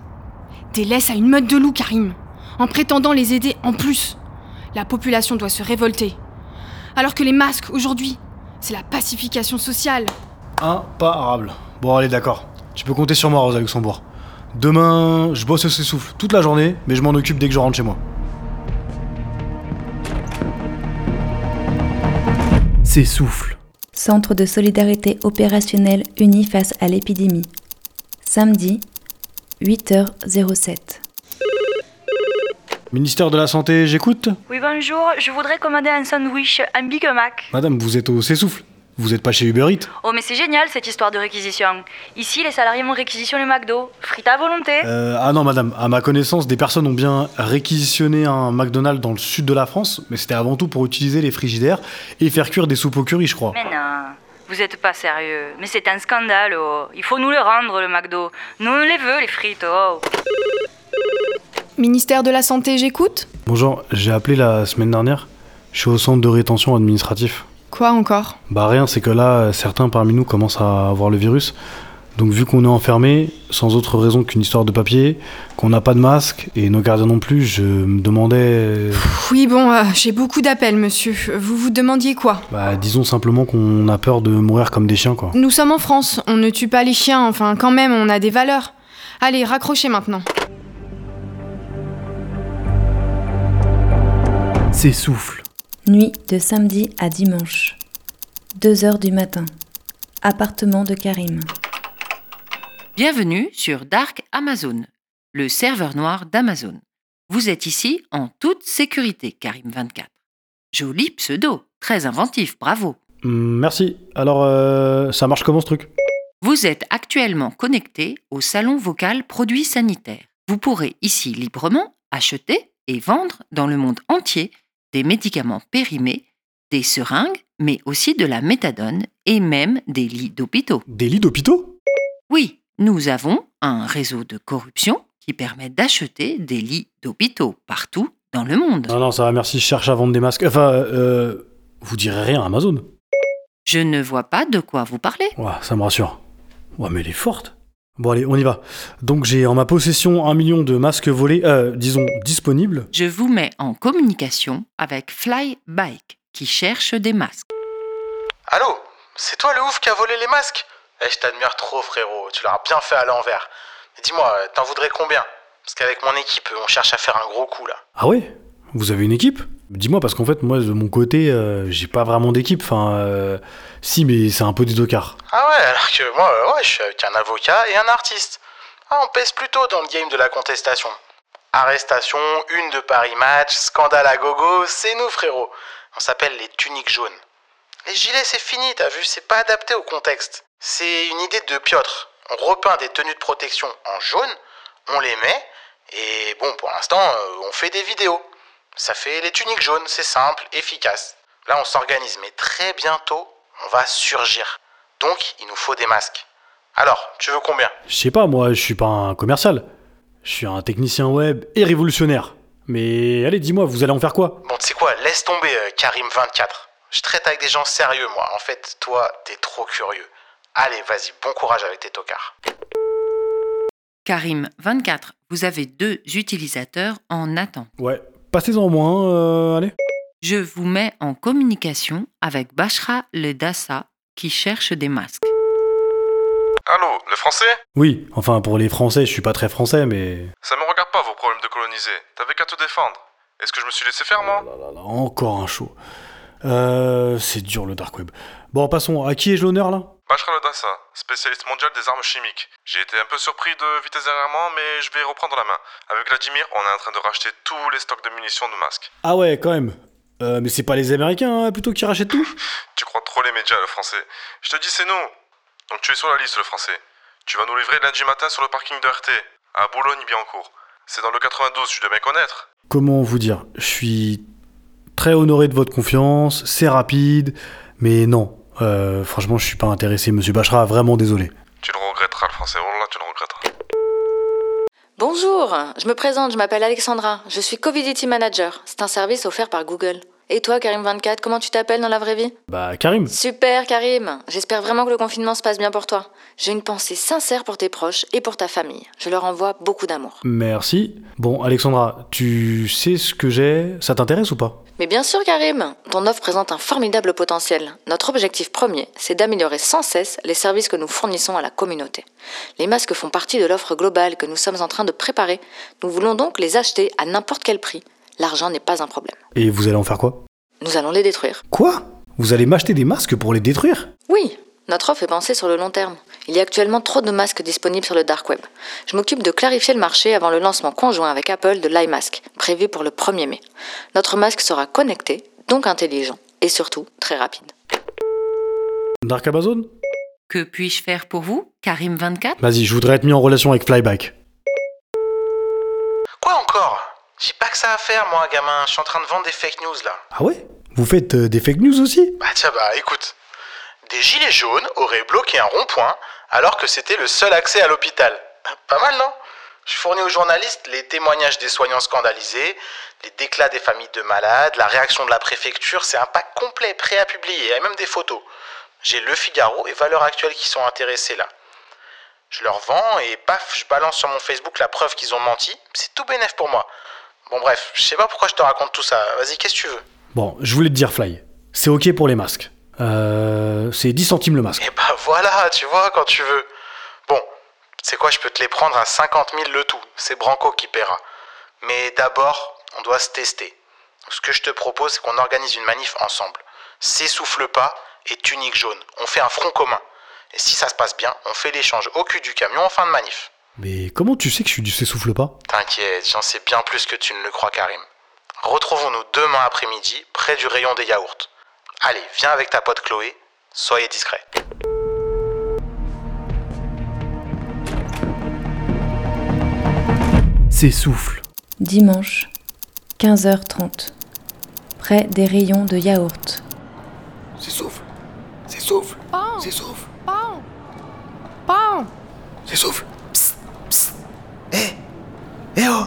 Des laisses à une meute de loups, Karim. En prétendant les aider en plus. La population doit se révolter. Alors que les masques, aujourd'hui, c'est la pacification sociale. Imparable. Bon, allez, d'accord. Tu peux compter sur moi, Rosa Luxembourg. Demain, je bosse au s'essouffle toute la journée, mais je m'en occupe dès que je rentre chez moi. S'essouffle. Centre de solidarité opérationnelle uni face à l'épidémie. Samedi, 8h07. Ministère de la Santé, j'écoute Oui, bonjour, je voudrais commander un sandwich, un Big Mac. Madame, vous êtes au s'essouffle. Vous êtes pas chez Uber Eats Oh, mais c'est génial cette histoire de réquisition. Ici, les salariés vont réquisitionner le McDo. Frites à volonté. Euh, ah non, madame, à ma connaissance, des personnes ont bien réquisitionné un McDonald's dans le sud de la France, mais c'était avant tout pour utiliser les frigidaires et faire cuire des soupes au curry, je crois. Mais non, vous êtes pas sérieux. Mais c'est un scandale, oh. Il faut nous le rendre, le McDo. Nous, on les veut, les frites, oh. Ministère de la Santé, j'écoute Bonjour, j'ai appelé la semaine dernière. Je suis au centre de rétention administratif. Quoi encore? Bah rien, c'est que là, certains parmi nous commencent à avoir le virus. Donc vu qu'on est enfermé, sans autre raison qu'une histoire de papier, qu'on n'a pas de masque, et nos gardiens non plus, je me demandais... Oui, bon, euh, j'ai beaucoup d'appels, monsieur. Vous vous demandiez quoi? Bah disons simplement qu'on a peur de mourir comme des chiens, quoi. Nous sommes en France, on ne tue pas les chiens, enfin quand même, on a des valeurs. Allez, raccrochez maintenant. S'essouffle. Nuit de samedi à dimanche. 2 heures du matin. Appartement de Karim. Bienvenue sur Dark Amazon, le serveur noir d'Amazon. Vous êtes ici en toute sécurité, Karim24. Joli pseudo, très inventif, bravo. Hum, merci. Alors, euh, ça marche comment ce truc? Vous êtes actuellement connecté au salon vocal produits sanitaires. Vous pourrez ici librement acheter et vendre dans le monde entier des médicaments périmés, des seringues, mais aussi de la méthadone et même des lits d'hôpitaux. Des lits d'hôpitaux? Oui, nous avons un réseau de corruption qui permet d'acheter des lits d'hôpitaux partout dans le monde. Non, non, ça va, merci, je cherche à vendre des masques. Enfin, euh, vous direz rien à Amazon Je ne vois pas de quoi vous parlez. Ouais, ça me rassure. Ouais, mais elle est forte. Bon, allez, on y va. Donc, j'ai en ma possession un million de masques volés, euh, disons, disponibles. Je vous mets en communication avec Flybike qui cherche des masques. Allô C'est toi le ouf qui a volé les masques? Eh, je t'admire trop, frérot. Tu l'as bien fait à l'envers. Mais dis-moi, t'en voudrais combien? Parce qu'avec mon équipe, on cherche à faire un gros coup là. Ah ouais? Vous avez une équipe? Dis-moi, parce qu'en fait, moi, de mon côté, euh, j'ai pas vraiment d'équipe. Enfin, euh, si, mais c'est un peu des tocards. Ah ouais, alors que moi, euh, ouais, je suis avec un avocat et un artiste. Ah, on pèse plutôt dans le game de la contestation. Arrestation, une de Paris Match, scandale à gogo, c'est nous, frérot. On s'appelle les tuniques jaunes. Les gilets, c'est fini, t'as vu, c'est pas adapté au contexte. C'est une idée de Piotr. On repeint des tenues de protection en jaune, on les met, et bon, pour l'instant, on fait des vidéos. Ça fait les tuniques jaunes, c'est simple, efficace. Là, on s'organise, mais très bientôt, on va surgir. Donc, il nous faut des masques. Alors, tu veux combien? Je sais pas, moi, je suis pas un commercial. Je suis un technicien web et révolutionnaire. Mais allez, dis-moi, vous allez en faire quoi? Bon, tu sais quoi, laisse tomber euh, Karim24. Je traite avec des gens sérieux, moi. En fait, toi, t'es trop curieux. Allez, vas-y, bon courage avec tes tocards. Karim 24, vous avez deux utilisateurs en attente. Ouais, passez-en moins, euh, allez. Je vous mets en communication avec Bashra Le Dassa qui cherche des masques. Allô, le français? Oui, enfin, pour les Français, je suis pas très français, mais. Ça me regarde pas vos problèmes de coloniser. T'avais qu'à te défendre. Est-ce que je me suis laissé faire, moi? Encore un show. Euh. C'est dur le dark web. Bon, passons. À qui ai-je l'honneur là? Bachar Dassa, spécialiste mondial des armes chimiques. J'ai été un peu surpris de vitesse dernièrement, mais je vais reprendre la main. Avec Vladimir, on est en train de racheter tous les stocks de munitions de masques. Ah ouais, quand même. Euh, mais c'est pas les Américains hein, plutôt qui rachètent tout Tu crois trop les médias, le français. Je te dis, c'est nous. Donc tu es sur la liste, le français. Tu vas nous livrer lundi matin sur le parking de RT, à Boulogne-Billancourt. C'est dans le 92, tu dois bien connaître. Comment vous dire? Je suis très honoré de votre confiance, c'est rapide, mais non. Euh, franchement, je suis pas intéressé, monsieur Bachra, vraiment désolé. Tu le regretteras, le français. Oh là, tu le regretteras. Bonjour, je me présente, je m'appelle Alexandra, je suis Covidity Manager. C'est un service offert par Google. Et toi, Karim24, comment tu t'appelles dans la vraie vie? Bah, Karim. Super, Karim. J'espère vraiment que le confinement se passe bien pour toi. J'ai une pensée sincère pour tes proches et pour ta famille. Je leur envoie beaucoup d'amour. Merci. Bon, Alexandra, tu sais ce que j'ai? Ça t'intéresse ou pas? Mais bien sûr, Karim, ton offre présente un formidable potentiel. Notre objectif premier, c'est d'améliorer sans cesse les services que nous fournissons à la communauté. Les masques font partie de l'offre globale que nous sommes en train de préparer. Nous voulons donc les acheter à n'importe quel prix. L'argent n'est pas un problème. Et vous allez en faire quoi? Nous allons les détruire. Quoi? Vous allez m'acheter des masques pour les détruire? Oui, notre offre est pensée sur le long terme. Il y a actuellement trop de masques disponibles sur le dark web. Je m'occupe de clarifier le marché avant le lancement conjoint avec Apple de l'iMask, prévu pour le 1er mai. Notre masque sera connecté, donc intelligent, et surtout très rapide. Dark Amazon? Que puis-je faire pour vous, Karim24 Vas-y, je voudrais être mis en relation avec Flyback. Quoi encore? J'ai pas que ça à faire, moi, gamin. Je suis en train de vendre des fake news là. Ah ouais? Vous faites euh, des fake news aussi? Bah tiens, bah écoute. Des gilets jaunes auraient bloqué un rond-point alors que c'était le seul accès à l'hôpital. Pas mal, non? Je fournis aux journalistes les témoignages des soignants scandalisés, les déclats des familles de malades, la réaction de la préfecture. C'est un pack complet, prêt à publier, et même des photos. J'ai Le Figaro et Valeurs Actuelles qui sont intéressés là. Je leur vends et paf, je balance sur mon Facebook la preuve qu'ils ont menti. C'est tout bénef pour moi. Bon bref, je sais pas pourquoi je te raconte tout ça. Vas-y, qu'est-ce que tu veux? Bon, je voulais te dire, Fly. C'est ok pour les masques. Euh, c'est 10 centimes le masque. Et bah voilà, tu vois, quand tu veux. Bon, c'est quoi, je peux te les prendre à 50 000 le tout. C'est Branco qui paiera. Mais d'abord, on doit se tester. Ce que je te propose, c'est qu'on organise une manif ensemble. S'essouffle pas et tunique jaune. On fait un front commun. Et si ça se passe bien, on fait l'échange au cul du camion en fin de manif. Mais comment tu sais que je suis du s'essouffle pas? T'inquiète, j'en sais bien plus que tu ne le crois, Karim. Retrouvons-nous demain après-midi, près du rayon des yaourts. Allez, viens avec ta pote Chloé, soyez discret. S'essouffle. Dimanche, 15h30. Près des rayons de yaourt. S'essouffle. S'essouffle. S'essouffle. Pan Pan S'essouffle. Eh oh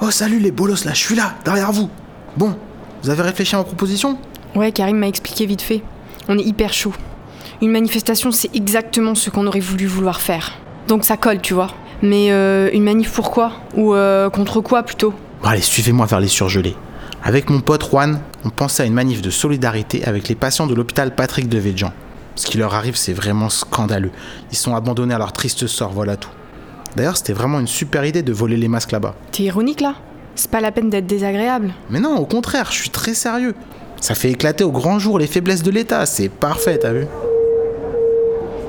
Oh salut les bolos là, je suis là, derrière vous. Bon, vous avez réfléchi à ma proposition? Ouais, Karim m'a expliqué vite fait. On est hyper chaud. Une manifestation, c'est exactement ce qu'on aurait voulu vouloir faire. Donc ça colle, tu vois. Mais euh, une manif pour quoi? Ou euh, contre quoi plutôt? Bon allez, suivez-moi vers les surgelés. Avec mon pote Juan, on pensait à une manif de solidarité avec les patients de l'hôpital Patrick de Védjan. Ce qui leur arrive, c'est vraiment scandaleux. Ils sont abandonnés à leur triste sort, voilà tout. D'ailleurs, c'était vraiment une super idée de voler les masques là-bas. T'es ironique là? C'est pas la peine d'être désagréable. Mais non, au contraire, je suis très sérieux. Ça fait éclater au grand jour les faiblesses de l'État, c'est parfait, t'as vu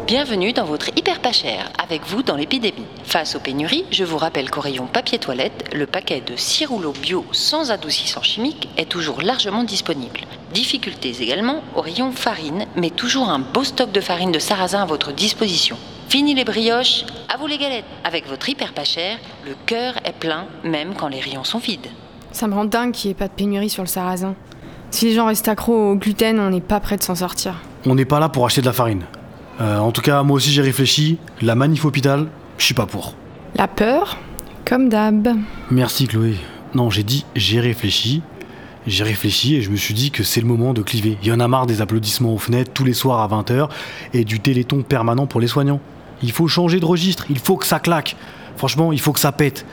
Bienvenue dans votre hyper pas cher, avec vous dans l'épidémie. Face aux pénuries, je vous rappelle qu'au rayon papier toilette, le paquet de 6 rouleaux bio sans adoucissant chimique est toujours largement disponible. Difficultés également au rayon farine, mais toujours un beau stock de farine de sarrasin à votre disposition. Fini les brioches, à vous les galettes. Avec votre hyper pas cher, le cœur est plein même quand les rayons sont vides. Ça me rend dingue qu'il n'y ait pas de pénurie sur le sarrasin. Si les gens restent accros au gluten, on n'est pas prêt de s'en sortir. On n'est pas là pour acheter de la farine. Euh, en tout cas, moi aussi j'ai réfléchi. La manif hôpital, je suis pas pour. La peur, comme d'hab. Merci Chloé. Non, j'ai dit j'ai réfléchi. J'ai réfléchi et je me suis dit que c'est le moment de cliver. Il y en a marre des applaudissements aux fenêtres tous les soirs à 20h et du téléthon permanent pour les soignants. Il faut changer de registre, il faut que ça claque. Franchement, il faut que ça pète.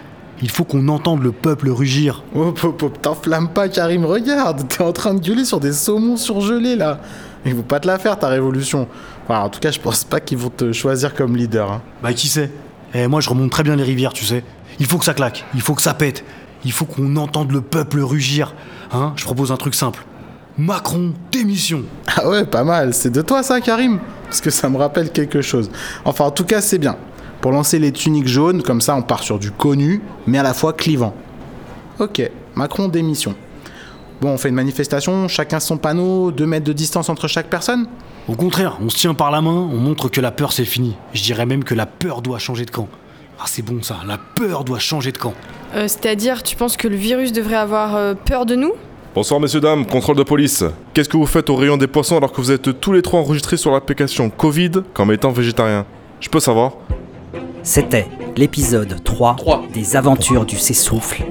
Il faut qu'on entende le peuple rugir. Oh, hop, hop, t'enflamme pas, Karim, regarde, t'es en train de gueuler sur des saumons surgelés là. Ils vont pas te la faire ta révolution. Enfin, en tout cas, je pense pas qu'ils vont te choisir comme leader. hein. Bah qui sait? Eh moi je remonte très bien les rivières, tu sais. Il faut que ça claque, il faut que ça pète. Il faut qu'on entende le peuple rugir. Hein Je propose un truc simple. Macron, démission. Ah ouais, pas mal. C'est de toi ça, Karim? Parce que ça me rappelle quelque chose. Enfin, en tout cas, c'est bien. Pour lancer les tuniques jaunes, comme ça, on part sur du connu, mais à la fois clivant. Ok, Macron démission. Bon, on fait une manifestation, chacun son panneau, 2 mètres de distance entre chaque personne Au contraire, on se tient par la main, on montre que la peur c'est fini. Je dirais même que la peur doit changer de camp. Ah c'est bon ça, la peur doit changer de camp. Euh, C'est-à-dire, tu penses que le virus devrait avoir euh, peur de nous? Bonsoir messieurs dames, contrôle de police. Qu'est-ce que vous faites au rayon des poissons alors que vous êtes tous les trois enregistrés sur l'application Covid comme étant végétarien? Je peux savoir C'était l'épisode 3, des aventures du s'essouffle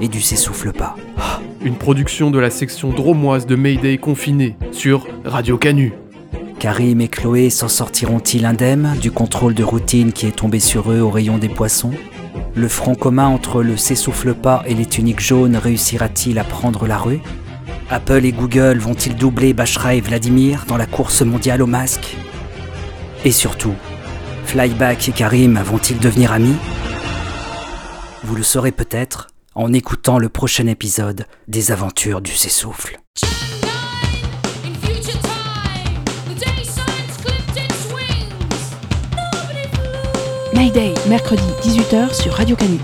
et du s'essouffle pas. Ah, une production de la section dromoise de Mayday confiné sur Radio Canu. Karim et Chloé s'en sortiront-ils indemnes du contrôle de routine qui est tombé sur eux au rayon des poissons? Le front commun entre le s'essouffle pas et les tuniques jaunes réussira-t-il à prendre la rue? Apple et Google vont-ils doubler Bachra et Vladimir dans la course mondiale au masque? Et surtout, Flyback et Karim vont-ils devenir amis? Vous le saurez peut-être en écoutant le prochain épisode des aventures du s'essouffle. Mayday, mercredi 18h sur Radio Canu.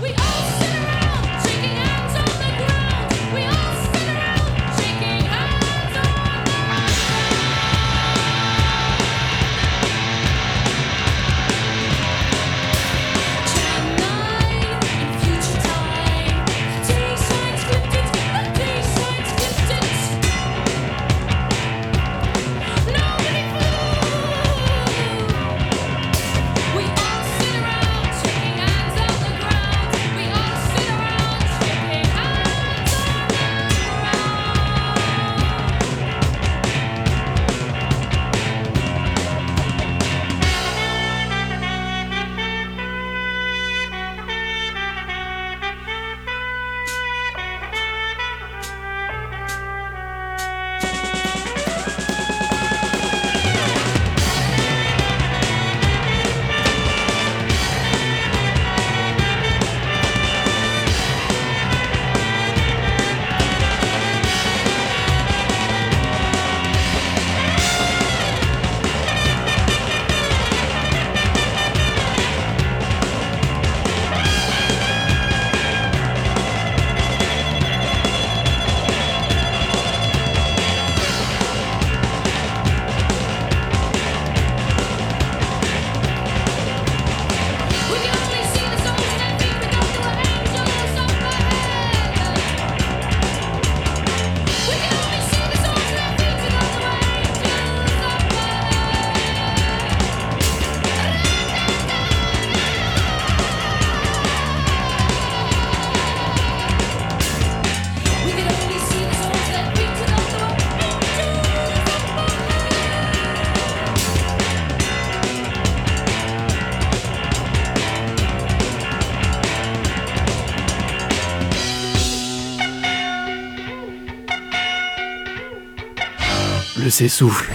S'essouffle.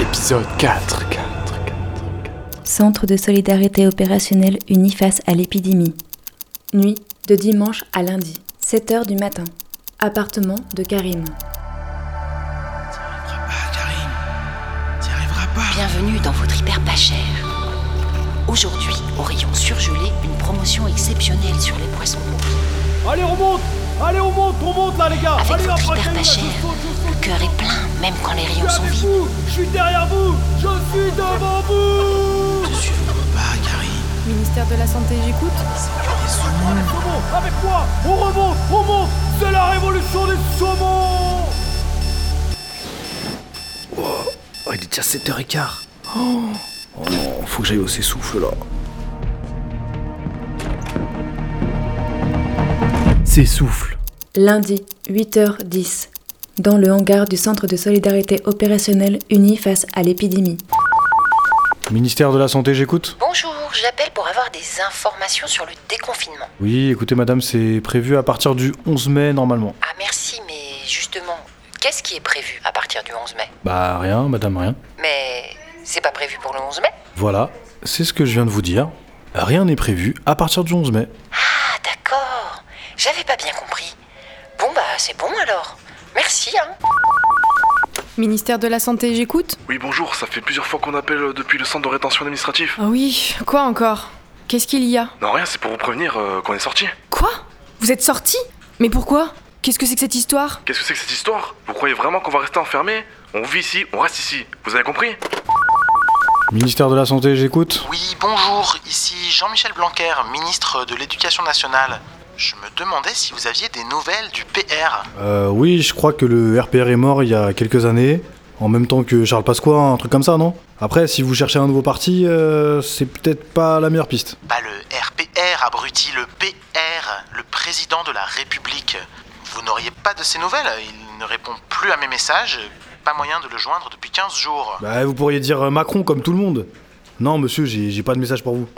Épisode 4. 4. Centre de solidarité opérationnelle uni face à l'épidémie. Nuit de dimanche à lundi, 7h du matin. Appartement de Karim. Bienvenue dans votre hyper pas cher. Aujourd'hui, au rayon surgelé, une promotion exceptionnelle sur les poissons rouges. Allez, on monte Allez, on monte, on monte là, les gars Avec Allez, votre hyper là, pas cher, le cœur est plein, même quand les rayons Je suis sont vides. vous Je suis derrière vous Je suis devant vous Je suis votre pas, Karim. Ministère de la Santé, j'écoute. Avec moi On remonte, on monte C'est la révolution des saumons Oh, il est déjà 7h15. Oh, oh non, faut que j'aille au s'essouffle là. S'essouffle. Lundi, 8h10. Dans le hangar du Centre de solidarité opérationnelle uni face à l'épidémie. Ministère de la Santé, j'écoute Bonjour, j'appelle pour avoir des informations sur le déconfinement. Oui, écoutez madame, c'est prévu à partir du 11 mai normalement. Ah merci, mais justement, qu'est-ce qui est prévu à partir du 11 mai? Bah rien, madame, rien. Mais c'est pas prévu pour le 11 mai? Voilà, c'est ce que je viens de vous dire. Rien n'est prévu à partir du 11 mai. Ah d'accord, j'avais pas bien compris. Bon bah c'est bon alors. Merci hein. Ministère de la Santé, j'écoute. Oui, bonjour, ça fait plusieurs fois qu'on appelle euh, depuis le centre de rétention administratif. Ah oui, quoi encore? Qu'est-ce qu'il y a? Non, rien, c'est pour vous prévenir euh, qu'on est sorti. Quoi? Vous êtes sorti? Mais pourquoi? Qu'est-ce que c'est que cette histoire? Qu'est-ce que c'est que cette histoire? Vous croyez vraiment qu'on va rester enfermé On vit ici, on reste ici. Vous avez compris? Ministère de la Santé, j'écoute. Oui, bonjour, ici Jean-Michel Blanquer, ministre de l'Éducation nationale. Je me demandais si vous aviez des nouvelles du PR. Euh, oui, je crois que le RPR est mort il y a quelques années. En même temps que Charles Pasqua, un truc comme ça, non? Après, si vous cherchez un nouveau parti, euh, c'est peut-être pas la meilleure piste. Bah le RPR, PR, abruti, le PR, le président de la République. Vous n'auriez pas de ses nouvelles? Il ne répond plus à mes messages. Pas moyen de le joindre depuis 15 jours. Bah, vous pourriez dire euh, Macron comme tout le monde. Non, monsieur, j'ai pas de message pour vous.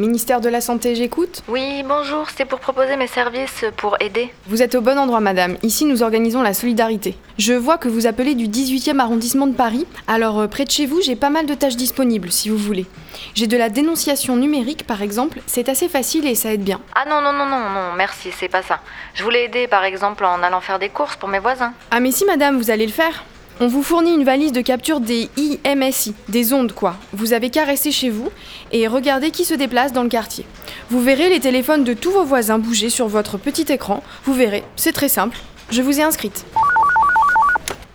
Ministère de la Santé, j'écoute Oui, bonjour, c'est pour proposer mes services pour aider. Vous êtes au bon endroit, madame. Ici, nous organisons la solidarité. Je vois que vous appelez du 18e arrondissement de Paris. Alors, euh, près de chez vous, j'ai pas mal de tâches disponibles, si vous voulez. J'ai de la dénonciation numérique, par exemple. C'est assez facile et ça aide bien. Ah non, non, non, non, non, merci, c'est pas ça. Je voulais aider par exemple en allant faire des courses pour mes voisins. Ah, mais si, madame, vous allez le faire. On vous fournit une valise de capture des IMSI, des ondes quoi. Vous avez qu'à rester chez vous et regarder qui se déplace dans le quartier. Vous verrez les téléphones de tous vos voisins bouger sur votre petit écran. Vous verrez, c'est très simple. Je vous ai inscrite.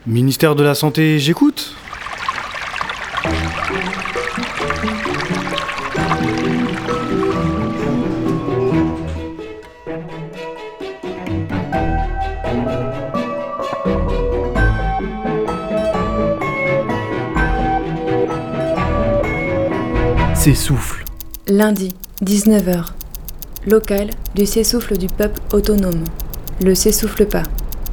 Ministère de la Santé, j'écoute. S'essouffle. Lundi, 19h. Local du s'essouffle du peuple autonome. Le s'essouffle pas.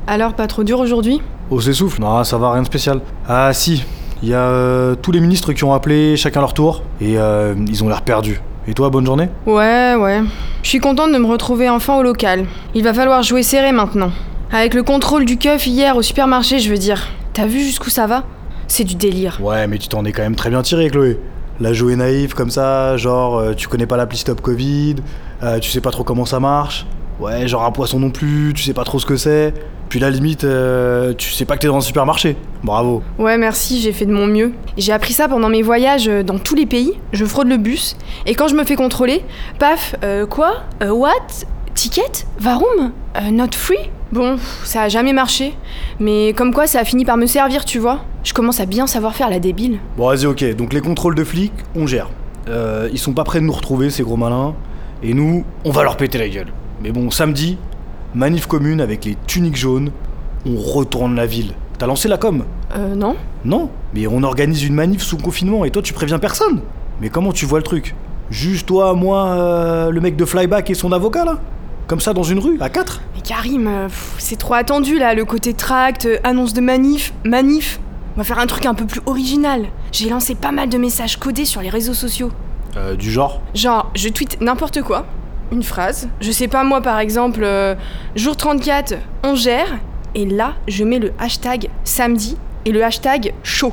Alors, pas trop dur aujourd'hui? Au s'essouffle Non, ça va, rien de spécial. Ah si, il y a euh, tous les ministres qui ont appelé, chacun leur tour, et euh, ils ont l'air perdus. Et toi, bonne journée? Ouais, ouais. Je suis contente de me retrouver enfin au local. Il va falloir jouer serré maintenant. Avec le contrôle du keuf hier au supermarché, je veux dire. T'as vu jusqu'où ça va? C'est du délire. Ouais, mais tu t'en es quand même très bien tiré, Chloé. La jouer naïf comme ça, genre euh, tu connais pas l'appli Stop Covid, euh, tu sais pas trop comment ça marche. Ouais, genre un poisson non plus, tu sais pas trop ce que c'est. Puis la limite, euh, tu sais pas que t'es dans un supermarché. Bravo. Ouais, merci, j'ai fait de mon mieux. J'ai appris ça pendant mes voyages dans tous les pays. Je fraude le bus. Et quand je me fais contrôler, paf, quoi? What? Ticket Varum Euh, Not free Bon, ça a jamais marché. Mais comme quoi, ça a fini par me servir, tu vois. Je commence à bien savoir faire la débile. Bon, vas-y, ok. Donc les contrôles de flics, on gère. Euh, ils sont pas prêts de nous retrouver, ces gros malins. Et nous, on va leur péter la gueule. Mais bon, samedi, manif commune avec les tuniques jaunes, on retourne la ville. T'as lancé la com? Euh, non Non, mais on organise une manif sous confinement et toi tu préviens personne. Mais comment tu vois le truc? Juste toi, moi, euh, le mec de Flyback et son avocat là? Comme ça dans une rue, à 4 Mais Karim, euh, pff, c'est trop attendu là, le côté tract, euh, annonce de manif, manif. On va faire un truc un peu plus original. J'ai lancé pas mal de messages codés sur les réseaux sociaux. Euh, du genre? Genre, je tweete n'importe quoi, une phrase. Je sais pas, moi par exemple, euh, jour 34, on gère. Et là, je mets le hashtag samedi et le hashtag chaud.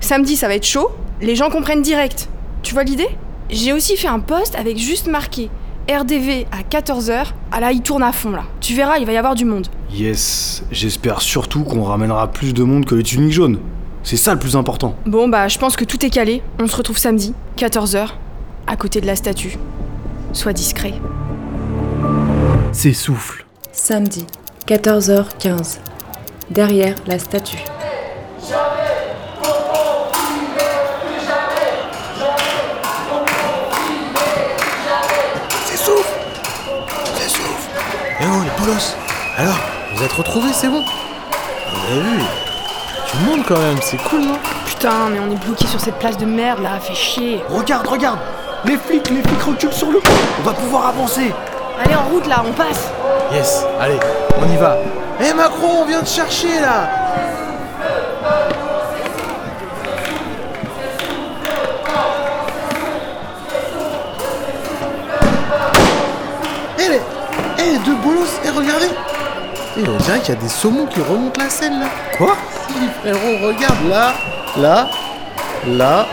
Samedi, ça va être chaud, les gens comprennent direct. Tu vois l'idée? J'ai aussi fait un post avec juste marqué RDV à 14h. Ah là, il tourne à fond là. Tu verras, il va y avoir du monde. Yes, j'espère surtout qu'on ramènera plus de monde que les tuniques jaunes. C'est ça le plus important. Bon, bah, je pense que tout est calé. On se retrouve samedi, 14h, à côté de la statue. Sois discret. S'essouffle. Samedi, 14h15. Derrière la statue. Oh, les polos Alors, vous êtes retrouvés, c'est bon. Vous avez vu Tu montes quand même, c'est cool, non? Putain, mais on est bloqué sur cette place de merde là, fait chier. Regarde, regarde Les flics, les flics reculent sur le pont. On va pouvoir avancer. Allez, en route là, on passe. Yes, allez, on y va. Eh Macron, on vient te chercher, là deux bolos, eh regardez Eh on dirait qu'il y a des saumons qui remontent la scène là. Quoi? Si frérot, regarde là, là, là,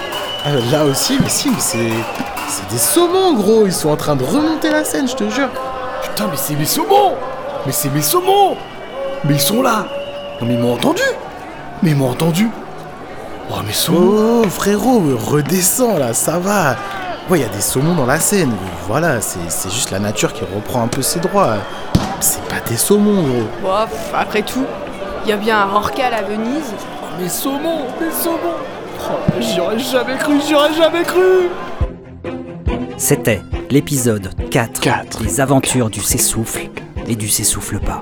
euh, là aussi, mais si, mais c'est... C'est des saumons gros, ils sont en train de remonter la scène, je te jure. Putain, mais c'est mes saumons! Mais c'est mes saumons! Mais ils sont là! Non mais ils m'ont entendu! Mais ils m'ont entendu! Oh, mes saumons! Oh frérot, redescends là, ça va Ouais, il y a des saumons dans la Seine, voilà, c'est c'est juste la nature qui reprend un peu ses droits. C'est pas des saumons, gros. Bon, après tout, il y a bien un Orcal à Venise. Oh, mes saumons Mes saumons Oh, j'y aurais jamais cru, j'y aurais jamais cru C'était l'épisode 4, des aventures du s'essouffle et du s'essouffle pas.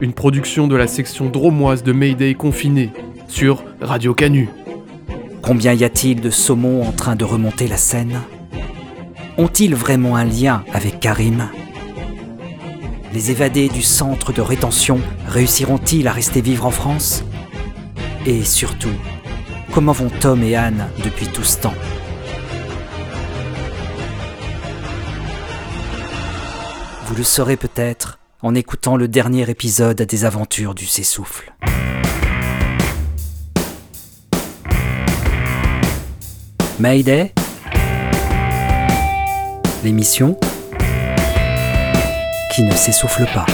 Une production de la section dromoise de Mayday confiné sur Radio Canu. Combien y a-t-il de saumons en train de remonter la Seine? Ont-ils vraiment un lien avec Karim? Les évadés du centre de rétention réussiront-ils à rester vivre en France? Et surtout, comment vont Tom et Anne depuis tout ce temps? Vous le saurez peut-être en écoutant le dernier épisode des aventures du S'essouffle. Mayday? L'émission qui ne s'essouffle pas.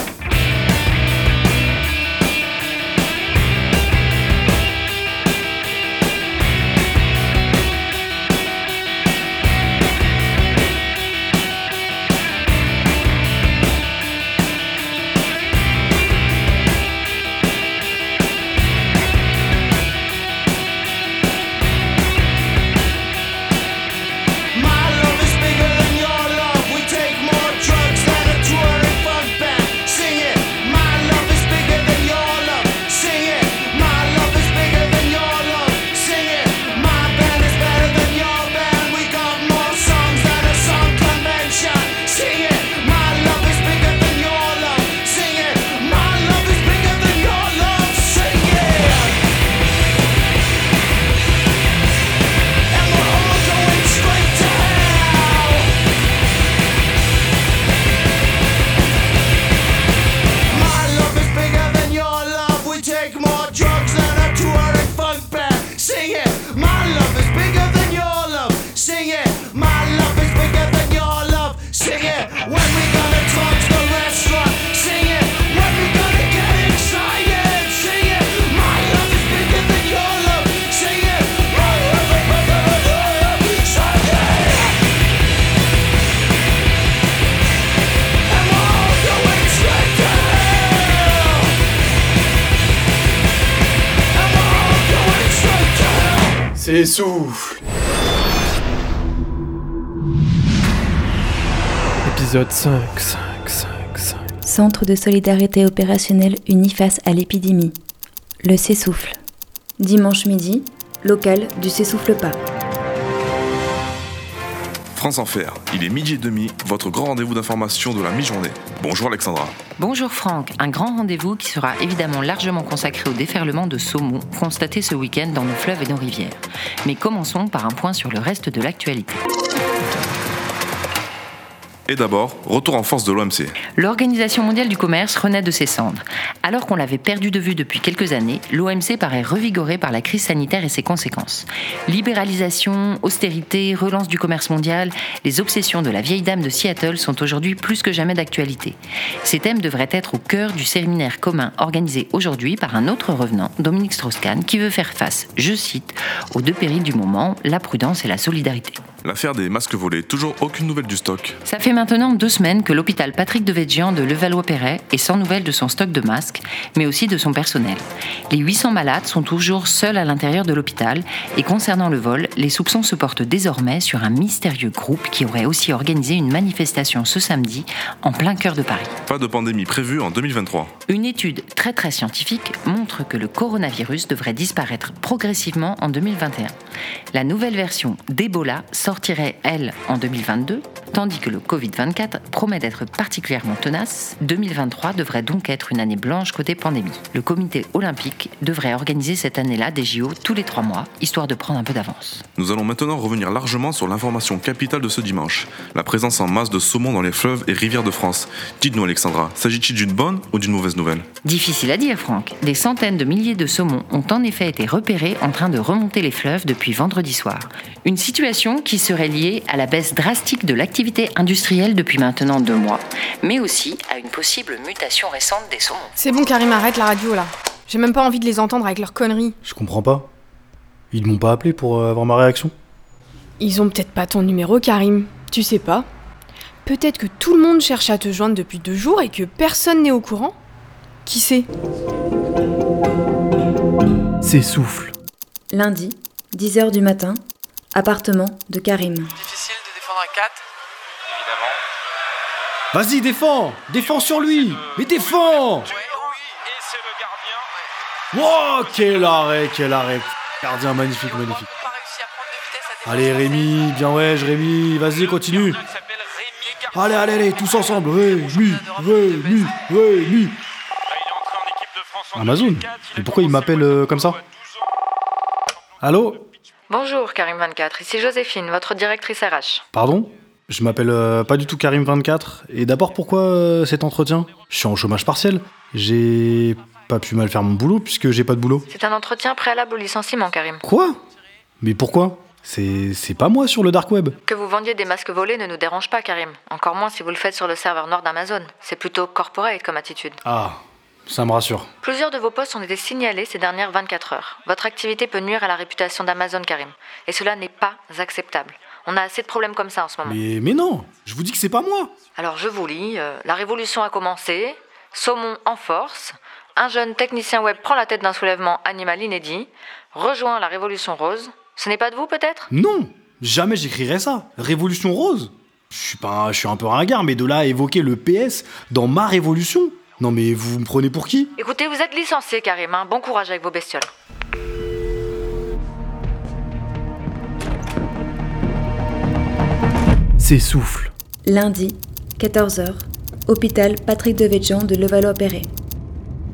Épisode 5, 5, 5, 5. Centre de solidarité opérationnelle uni face à l'épidémie. Le S'essouffle. Dimanche midi, local du S'essouffle pas. France en Fer, il est midi et demi, votre grand rendez-vous d'information de la mi-journée. Bonjour Alexandra. Bonjour Franck, un grand rendez-vous qui sera évidemment largement consacré au déferlement de saumon constaté ce week-end dans nos fleuves et nos rivières. Mais commençons par un point sur le reste de l'actualité. Et d'abord, retour en force de l'OMC. L'Organisation mondiale du commerce renaît de ses cendres. Alors qu'on l'avait perdu de vue depuis quelques années, l'OMC paraît revigorée par la crise sanitaire et ses conséquences. Libéralisation, austérité, relance du commerce mondial, les obsessions de la vieille dame de Seattle sont aujourd'hui plus que jamais d'actualité. Ces thèmes devraient être au cœur du séminaire commun organisé aujourd'hui par un autre revenant, Dominique Strauss-Kahn, qui veut faire face, je cite, aux deux périls du moment, la prudence et la solidarité. L'affaire des masques volés, toujours aucune nouvelle du stock. Ça fait maintenant deux semaines que l'hôpital Patrick de Végian de Levallois-Perret est sans nouvelles de son stock de masques, mais aussi de son personnel. Les 800 malades sont toujours seuls à l'intérieur de l'hôpital et concernant le vol, les soupçons se portent désormais sur un mystérieux groupe qui aurait aussi organisé une manifestation ce samedi en plein cœur de Paris. Pas de pandémie prévue en 2023. Une étude très très scientifique montre que le coronavirus devrait disparaître progressivement en 2021. La nouvelle version d'Ebola sortirait, elle, en 2022, tandis que le Covid-24 promet d'être particulièrement tenace. 2023 devrait donc être une année blanche côté pandémie. Le comité olympique devrait organiser cette année-là des JO tous les trois mois, histoire de prendre un peu d'avance. Nous allons maintenant revenir largement sur l'information capitale de ce dimanche. La présence en masse de saumon dans les fleuves et rivières de France. Dites-nous Alexandra, s'agit-il d'une bonne ou d'une mauvaise nouvelle? Difficile à dire, Franck. Des centaines de milliers de saumons ont en effet été repérés en train de remonter les fleuves depuis vendredi soir. Une situation qui serait liée à la baisse drastique de l'activité industrielle depuis maintenant deux mois, mais aussi à une possible mutation récente des saumons. C'est bon, Karim, arrête la radio là. J'ai même pas envie de les entendre avec leurs conneries. Je comprends pas. Ils m'ont pas appelé pour euh, avoir ma réaction Ils ont peut-être pas ton numéro, Karim. Tu sais pas. Peut-être que tout le monde cherche à te joindre depuis deux jours et que personne n'est au courant. Qui sait? S'essouffle. Lundi, 10h du matin, appartement de Karim. Difficile de défendre un 4, évidemment. Vas-y, défends. Défends sur lui. Mais défends. Wow, quel arrêt, quel arrêt. Gardien magnifique, magnifique. Allez Rémi, bien ouais, Rémi, vas-y, continue. Allez, allez, allez, tous ensemble. Rémi, Rémi, Rémi. Amazon. Mais pourquoi il m'appelle euh, comme ça Allô Bonjour Karim24, ici Joséphine, votre directrice RH. Pardon? Je m'appelle euh, pas du tout Karim24. Et d'abord, pourquoi euh, cet entretien? Je suis en chômage partiel. J'ai pas pu mal faire mon boulot puisque j'ai pas de boulot. C'est un entretien préalable au licenciement, Karim. Quoi? Mais pourquoi? C'est c'est pas moi sur le dark web. Que vous vendiez des masques volés ne nous dérange pas, Karim. Encore moins si vous le faites sur le serveur nord d'Amazon. C'est plutôt corporate comme attitude. Ah, ça me rassure. Plusieurs de vos postes ont été signalés ces dernières 24 heures. Votre activité peut nuire à la réputation d'Amazon, Karim. Et cela n'est pas acceptable. On a assez de problèmes comme ça en ce moment. Mais, mais non Je vous dis que c'est pas moi Alors je vous lis, euh, la révolution a commencé, saumon en force, un jeune technicien web prend la tête d'un soulèvement animal inédit, rejoint la révolution rose. Ce n'est pas de vous peut-être? Non Jamais j'écrirais ça Révolution rose? Je suis pas, je suis un peu ringard, mais de là à évoquer le PS dans ma révolution Non mais vous me prenez pour qui Écoutez, vous êtes licencié, Karim. hein. Bon courage avec vos bestioles. S'essouffle. Lundi, 14h, hôpital Patrick Devedjian de Levallois-Perret.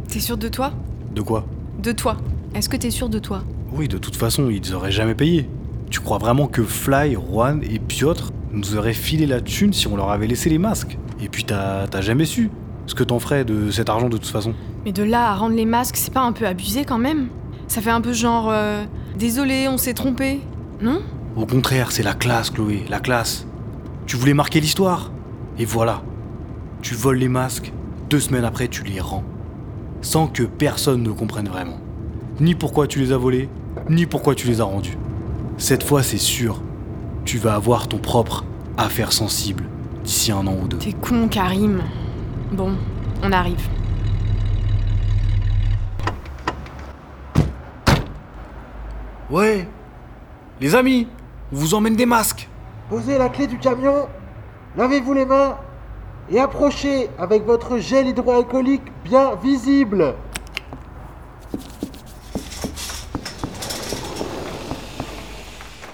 T'es sûr de toi? De quoi? De toi. Est-ce que t'es sûr de toi? Oui, de toute façon, ils auraient jamais payé. Tu crois vraiment que Fly, Juan et Piotr nous auraient filé la thune si on leur avait laissé les masques? Et puis t'as jamais su ce que t'en ferais de cet argent de toute façon. Mais de là à rendre les masques, c'est pas un peu abusé quand même? Ça fait un peu genre. euh, Désolé, on s'est trompé. Non? Au contraire, c'est la classe, Chloé, la classe. Tu voulais marquer l'histoire? Et voilà. Tu voles les masques, deux semaines après, tu les rends. Sans que personne ne comprenne vraiment. Ni pourquoi tu les as volés, ni pourquoi tu les as rendus. Cette fois, c'est sûr. Tu vas avoir ton propre affaire sensible d'ici un an ou deux. T'es con, Karim. Bon, on arrive. Ouais Les amis, on vous emmène des masques Posez la clé du camion, lavez-vous les mains et approchez avec votre gel hydroalcoolique bien visible.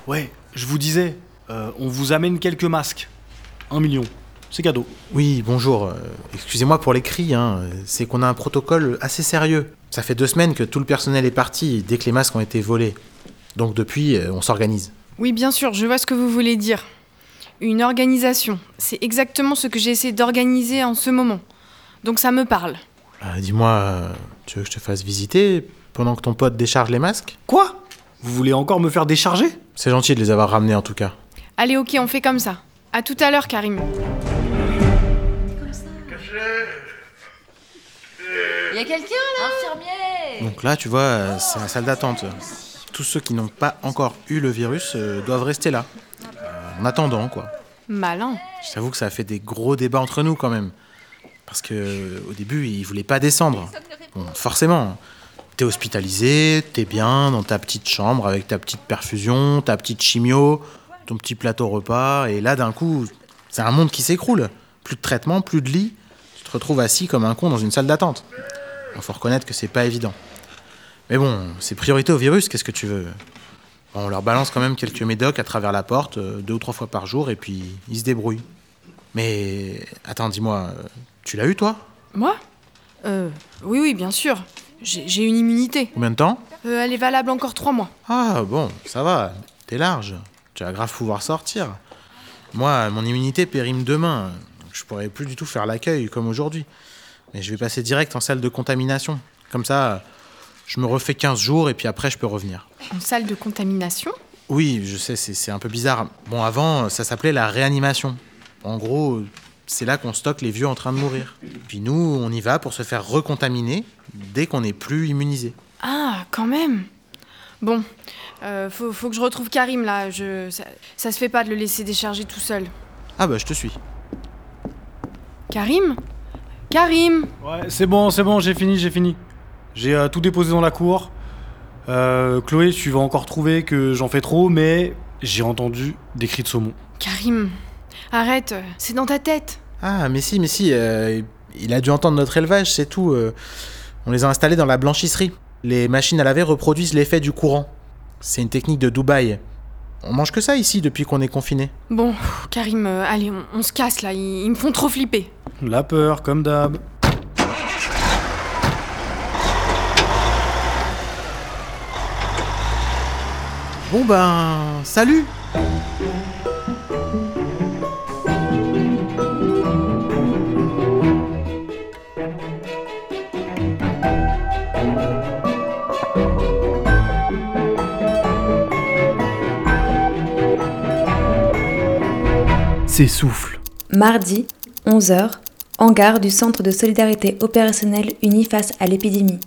Ouais, je vous disais, euh, on vous amène quelques masques. Un million. C'est cadeau. Oui, bonjour. euh, Excusez-moi pour les cris, hein. c'est qu'on a un protocole assez sérieux. Ça fait deux semaines que tout le personnel est parti dès que les masques ont été volés. Donc depuis, euh, on s'organise. Oui, bien sûr, je vois ce que vous voulez dire. Une organisation. C'est exactement ce que j'ai essayé d'organiser en ce moment. Donc ça me parle. Euh, Dis-moi, euh, tu veux que je te fasse visiter pendant que ton pote décharge les masques? Quoi? Vous voulez encore me faire décharger? C'est gentil de les avoir ramenés en tout cas. Allez, ok, on fait comme ça. À tout à l'heure, Karim. A quelqu'un là Infirmier Donc là, tu vois, euh, c'est la salle d'attente. Tous ceux qui n'ont pas encore eu le virus euh, doivent rester là. Euh, en attendant, quoi. Malin. Je t'avoue que ça a fait des gros débats entre nous quand même. Parce que euh, au début, ils voulaient pas descendre. Bon, forcément. T'es hospitalisé, t'es bien dans ta petite chambre avec ta petite perfusion, ta petite chimio, ton petit plateau repas, et là d'un coup, c'est un monde qui s'écroule. Plus de traitement, plus de lit. Tu te retrouves assis comme un con dans une salle d'attente. Il faut reconnaître que c'est pas évident. Mais bon, c'est priorité au virus, qu'est-ce que tu veux? On leur balance quand même quelques médocs à travers la porte, euh, deux ou trois fois par jour, et puis ils se débrouillent. Mais attends, dis-moi, euh, tu l'as eu toi? Moi? Euh. Oui, oui, bien sûr. J'ai j'ai une immunité. Combien de temps? Euh, elle est valable encore trois mois. Ah bon, ça va, t'es large. Tu vas grave pouvoir sortir. Moi, mon immunité périme demain. Je pourrais plus du tout faire l'accueil comme aujourd'hui. Mais je vais passer direct en salle de contamination. Comme ça, je me refais 15 jours et puis après, je peux revenir. En salle de contamination Oui, je sais, c'est un peu bizarre. Bon, avant, ça s'appelait la réanimation. En gros, c'est là qu'on stocke les vieux en train de mourir. Puis nous, on y va pour se faire recontaminer dès qu'on n'est plus immunisé. Ah, quand même. Bon, euh, faut, faut que je retrouve Karim là. Je, ça, ça se fait pas de le laisser décharger tout seul. Ah bah, je te suis. Karim? Karim Ouais, c'est bon, c'est bon, j'ai fini, j'ai fini. J'ai euh, tout déposé dans la cour. Euh, Chloé, tu vas encore trouver que j'en fais trop, mais j'ai entendu des cris de saumon. Karim, arrête, c'est dans ta tête. Ah, mais si, mais si, euh, il a dû entendre notre élevage, c'est tout. euh. on les a installés dans la blanchisserie. Les machines à laver reproduisent l'effet du courant. C'est une technique de Dubaï. On mange que ça ici depuis qu'on est confiné. Bon, Karim, euh, allez, on, on se casse là, ils, ils me font trop flipper. La peur, comme d'hab. Bon ben, salut S'essouffle. Mardi, 11h, hangar du Centre de solidarité opérationnelle uni face à l'épidémie.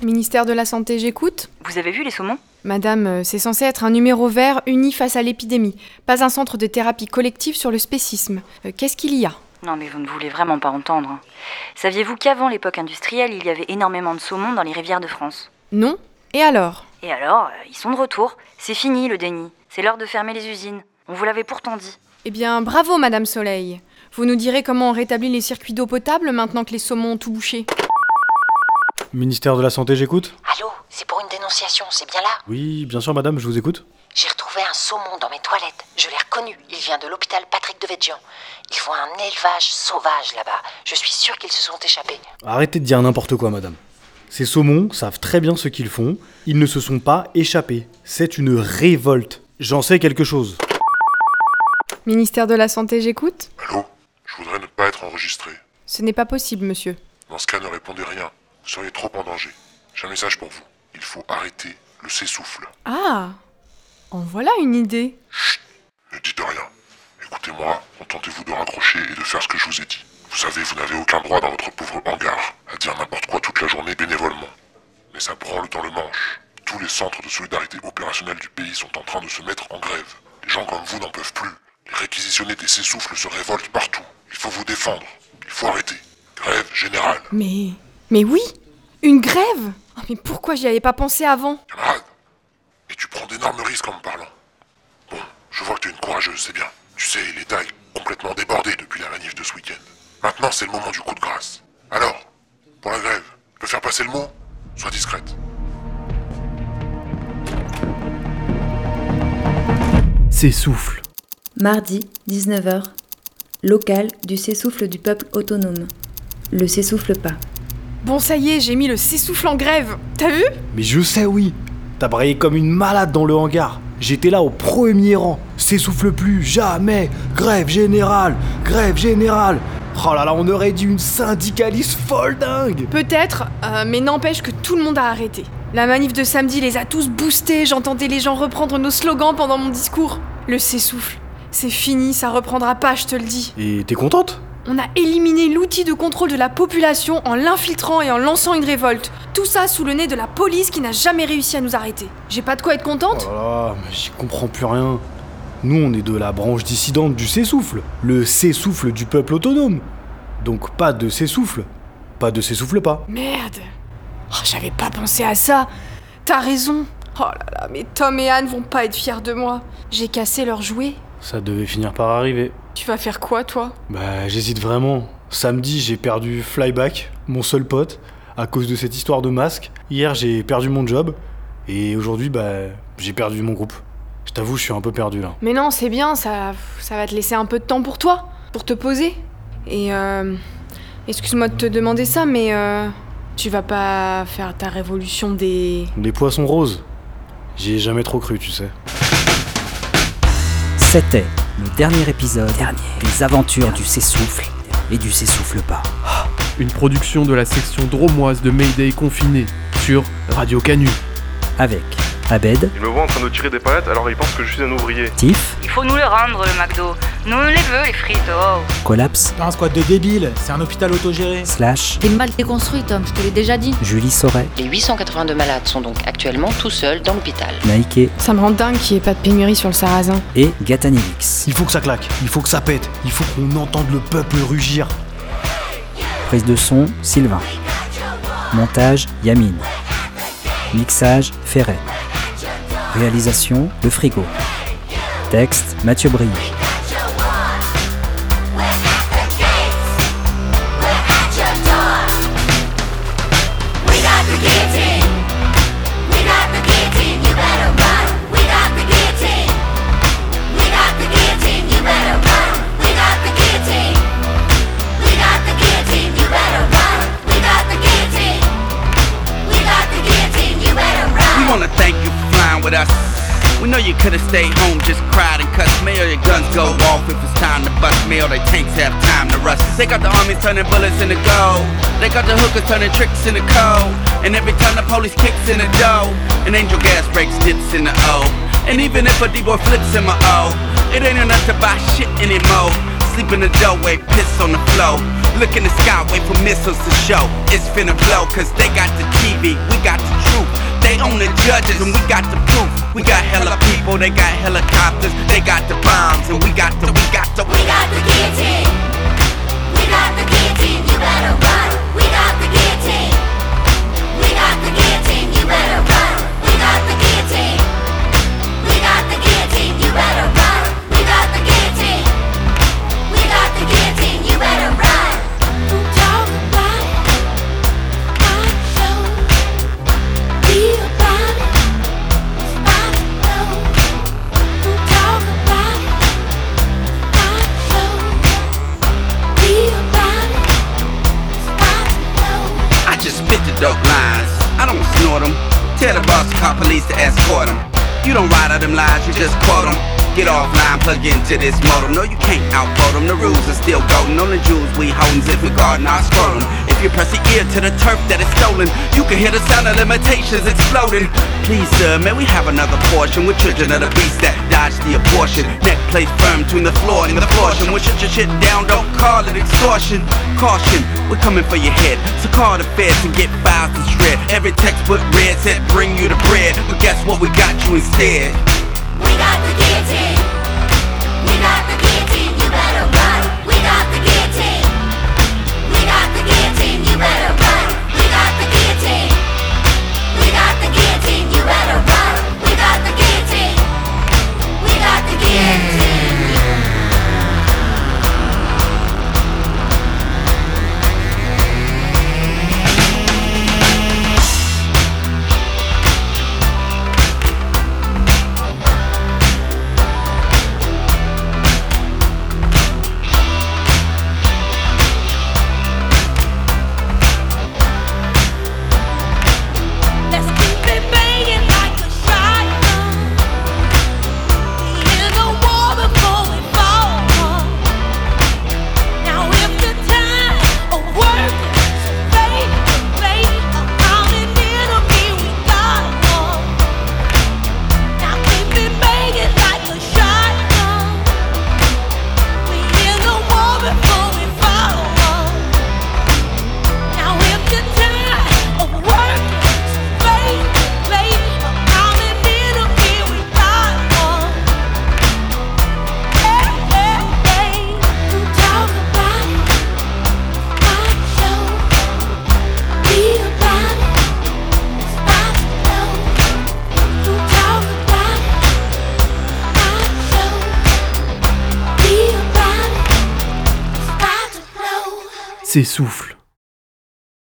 Ministère de la Santé, j'écoute Vous avez vu les saumons? Madame, euh, c'est censé être un numéro vert uni face à l'épidémie, pas un centre de thérapie collective sur le spécisme. Euh, Qu'est-ce qu'il y a? Non mais vous ne voulez vraiment pas entendre. Saviez-vous qu'avant l'époque industrielle, il y avait énormément de saumons dans les rivières de France? Non Et alors? Et alors, euh, ils sont de retour. C'est fini le déni. C'est l'heure de fermer les usines. On vous l'avait pourtant dit. Eh bien, bravo, Madame Soleil. Vous nous direz comment on rétablit les circuits d'eau potable maintenant que les saumons ont tout bouché Ministère de la Santé, j'écoute Allô, c'est pour une dénonciation, c'est bien là? Oui, bien sûr, madame, je vous écoute. J'ai retrouvé un saumon dans mes toilettes. Je l'ai reconnu. Il vient de l'hôpital Patrick de Védian. Ils font un élevage sauvage là-bas. Je suis sûre qu'ils se sont échappés. Arrêtez de dire n'importe quoi, madame. Ces saumons savent très bien ce qu'ils font. Ils ne se sont pas échappés. C'est une révolte. J'en sais quelque chose. Ministère de la Santé, j'écoute Allô Je voudrais ne pas être enregistré. Ce n'est pas possible, monsieur. Dans ce cas, ne répondez rien. Vous seriez trop en danger. J'ai un message pour vous. Il faut arrêter le s'essouffle. Ah En voilà une idée. Ne dites rien. Écoutez-moi, contentez-vous de raccrocher et de faire ce que je vous ai dit. Vous savez, vous n'avez aucun droit dans votre pauvre hangar à dire n'importe quoi toute la journée bénévolement. Mais ça branle dans le manche. Tous les centres de solidarité opérationnelle du pays sont en train de se mettre en grève. Les gens comme vous n'en peuvent plus. Les réquisitionnés des s'essouffles se révoltent partout. Il faut vous défendre. Il faut arrêter. Grève générale. Mais. Mais oui Une grève? Oh, Mais pourquoi j'y avais pas pensé avant? Et tu prends d'énormes risques en me parlant. Bon, je vois que tu es une courageuse, c'est bien. Tu sais, l'État est complètement débordé depuis la manif de ce week-end. Maintenant, c'est le moment du coup de grâce. Alors, pour la grève, tu peux faire passer le mot? Sois discrète. S'essouffle. Mardi, 19h, local du s'essouffle du peuple autonome. Le s'essouffle pas. Bon, ça y est, j'ai mis le s'essouffle en grève. T'as vu? Mais je sais, oui. T'as braillé comme une malade dans le hangar. J'étais là au premier rang. S'essouffle plus, jamais. Grève générale, grève générale. Oh là là, on aurait dit une syndicaliste folle dingue. Peut-être, euh, mais n'empêche que tout le monde a arrêté. La manif de samedi les a tous boostés, j'entendais les gens reprendre nos slogans pendant mon discours. Le s'essouffle. C'est fini, ça reprendra pas, je te le dis. Et t'es contente? On a éliminé l'outil de contrôle de la population en l'infiltrant et en lançant une révolte. Tout ça sous le nez de la police qui n'a jamais réussi à nous arrêter. J'ai pas de quoi être contente? Oh là là, mais j'y comprends plus rien. Nous, on est de la branche dissidente du s'essouffle. Le s'essouffle du peuple autonome. Donc pas de s'essouffle. Pas de s'essouffle pas. Merde Oh, J'avais pas pensé à ça T'as raison Oh là là, mais Tom et Anne vont pas être fiers de moi. J'ai cassé leurs jouets. Ça devait finir par arriver. Tu vas faire quoi, toi? Bah, j'hésite vraiment. Samedi, j'ai perdu Flyback, mon seul pote, à cause de cette histoire de masque. Hier, j'ai perdu mon job. Et aujourd'hui, bah, j'ai perdu mon groupe. Je t'avoue, je suis un peu perdu là. Mais non, c'est bien, ça, ça va te laisser un peu de temps pour toi, pour te poser. Et euh, excuse-moi de te demander ça, mais euh, tu vas pas faire ta révolution des... Les poissons roses. J'y ai jamais trop cru, tu sais. C'était le dernier épisode des aventures du s'essouffle et du s'essouffle pas. Une production de la section dromoise de Mayday confiné sur Radio Canu. Avec Abed, Il me voit en train de tirer des palettes alors il pense que je suis un ouvrier. Tiff, Il faut nous le rendre, le McDo. Nous on les veut, les frites, oh. Collapse, un squat de débiles, c'est un hôpital autogéré. Slash, T'es mal déconstruit, Tom, je te l'ai déjà dit. Julie Sauret, Les 882 malades sont donc actuellement tout seuls dans l'hôpital. Naïké Ça me rend dingue qu'il n'y ait pas de pénurie sur le sarrasin. et Gatanivix. Il faut que ça claque, il faut que ça pète, il faut qu'on entende le peuple rugir. Prise de son, Sylvain. Montage, Yamine. Mixage, Ferret. Réalisation, Le Frigo. Texte, Mathieu Brie. You could've stayed home, just cried and cussed me, or your guns go off if it's time to bust me, or they tanks have time to rust. They got the armies turning bullets into gold. They got the hookers turning tricks into cold. And every time the police kicks in the dough, an angel gas breaks dips in the O. And even if a D-boy flips in my O, it ain't enough to buy shit anymore. Sleep in the doorway, piss on the floor. Look in the sky, wait for missiles to show. It's finna blow, cause they got the TV, we got the truth. They own the judges and we got the proof. We got hella people, they got helicopters, they got the bombs, and we got the, we got the, we got the guillotine. Tell the boss to call police to escort them. You don't ride out them lies, you just quote them. Get offline, plug into this modem. No, you can't outvote them. The rules are still golden. On the jewels we holdin' if we guardin' our scrotum. If you press the ear to the turf that is stolen, you can hear the sound of limitations exploding. Please, sir, may we have another portion? We're children of the beast that dodged the abortion. Neck placed firm between the floor and the portion. When shut your shit down, don't call it extortion. Caution, we're coming for your head. So call the feds and get files to shred. Every textbook read said bring you the bread. But guess what? We got you instead. We got the guillotine. We got the S'essouffle.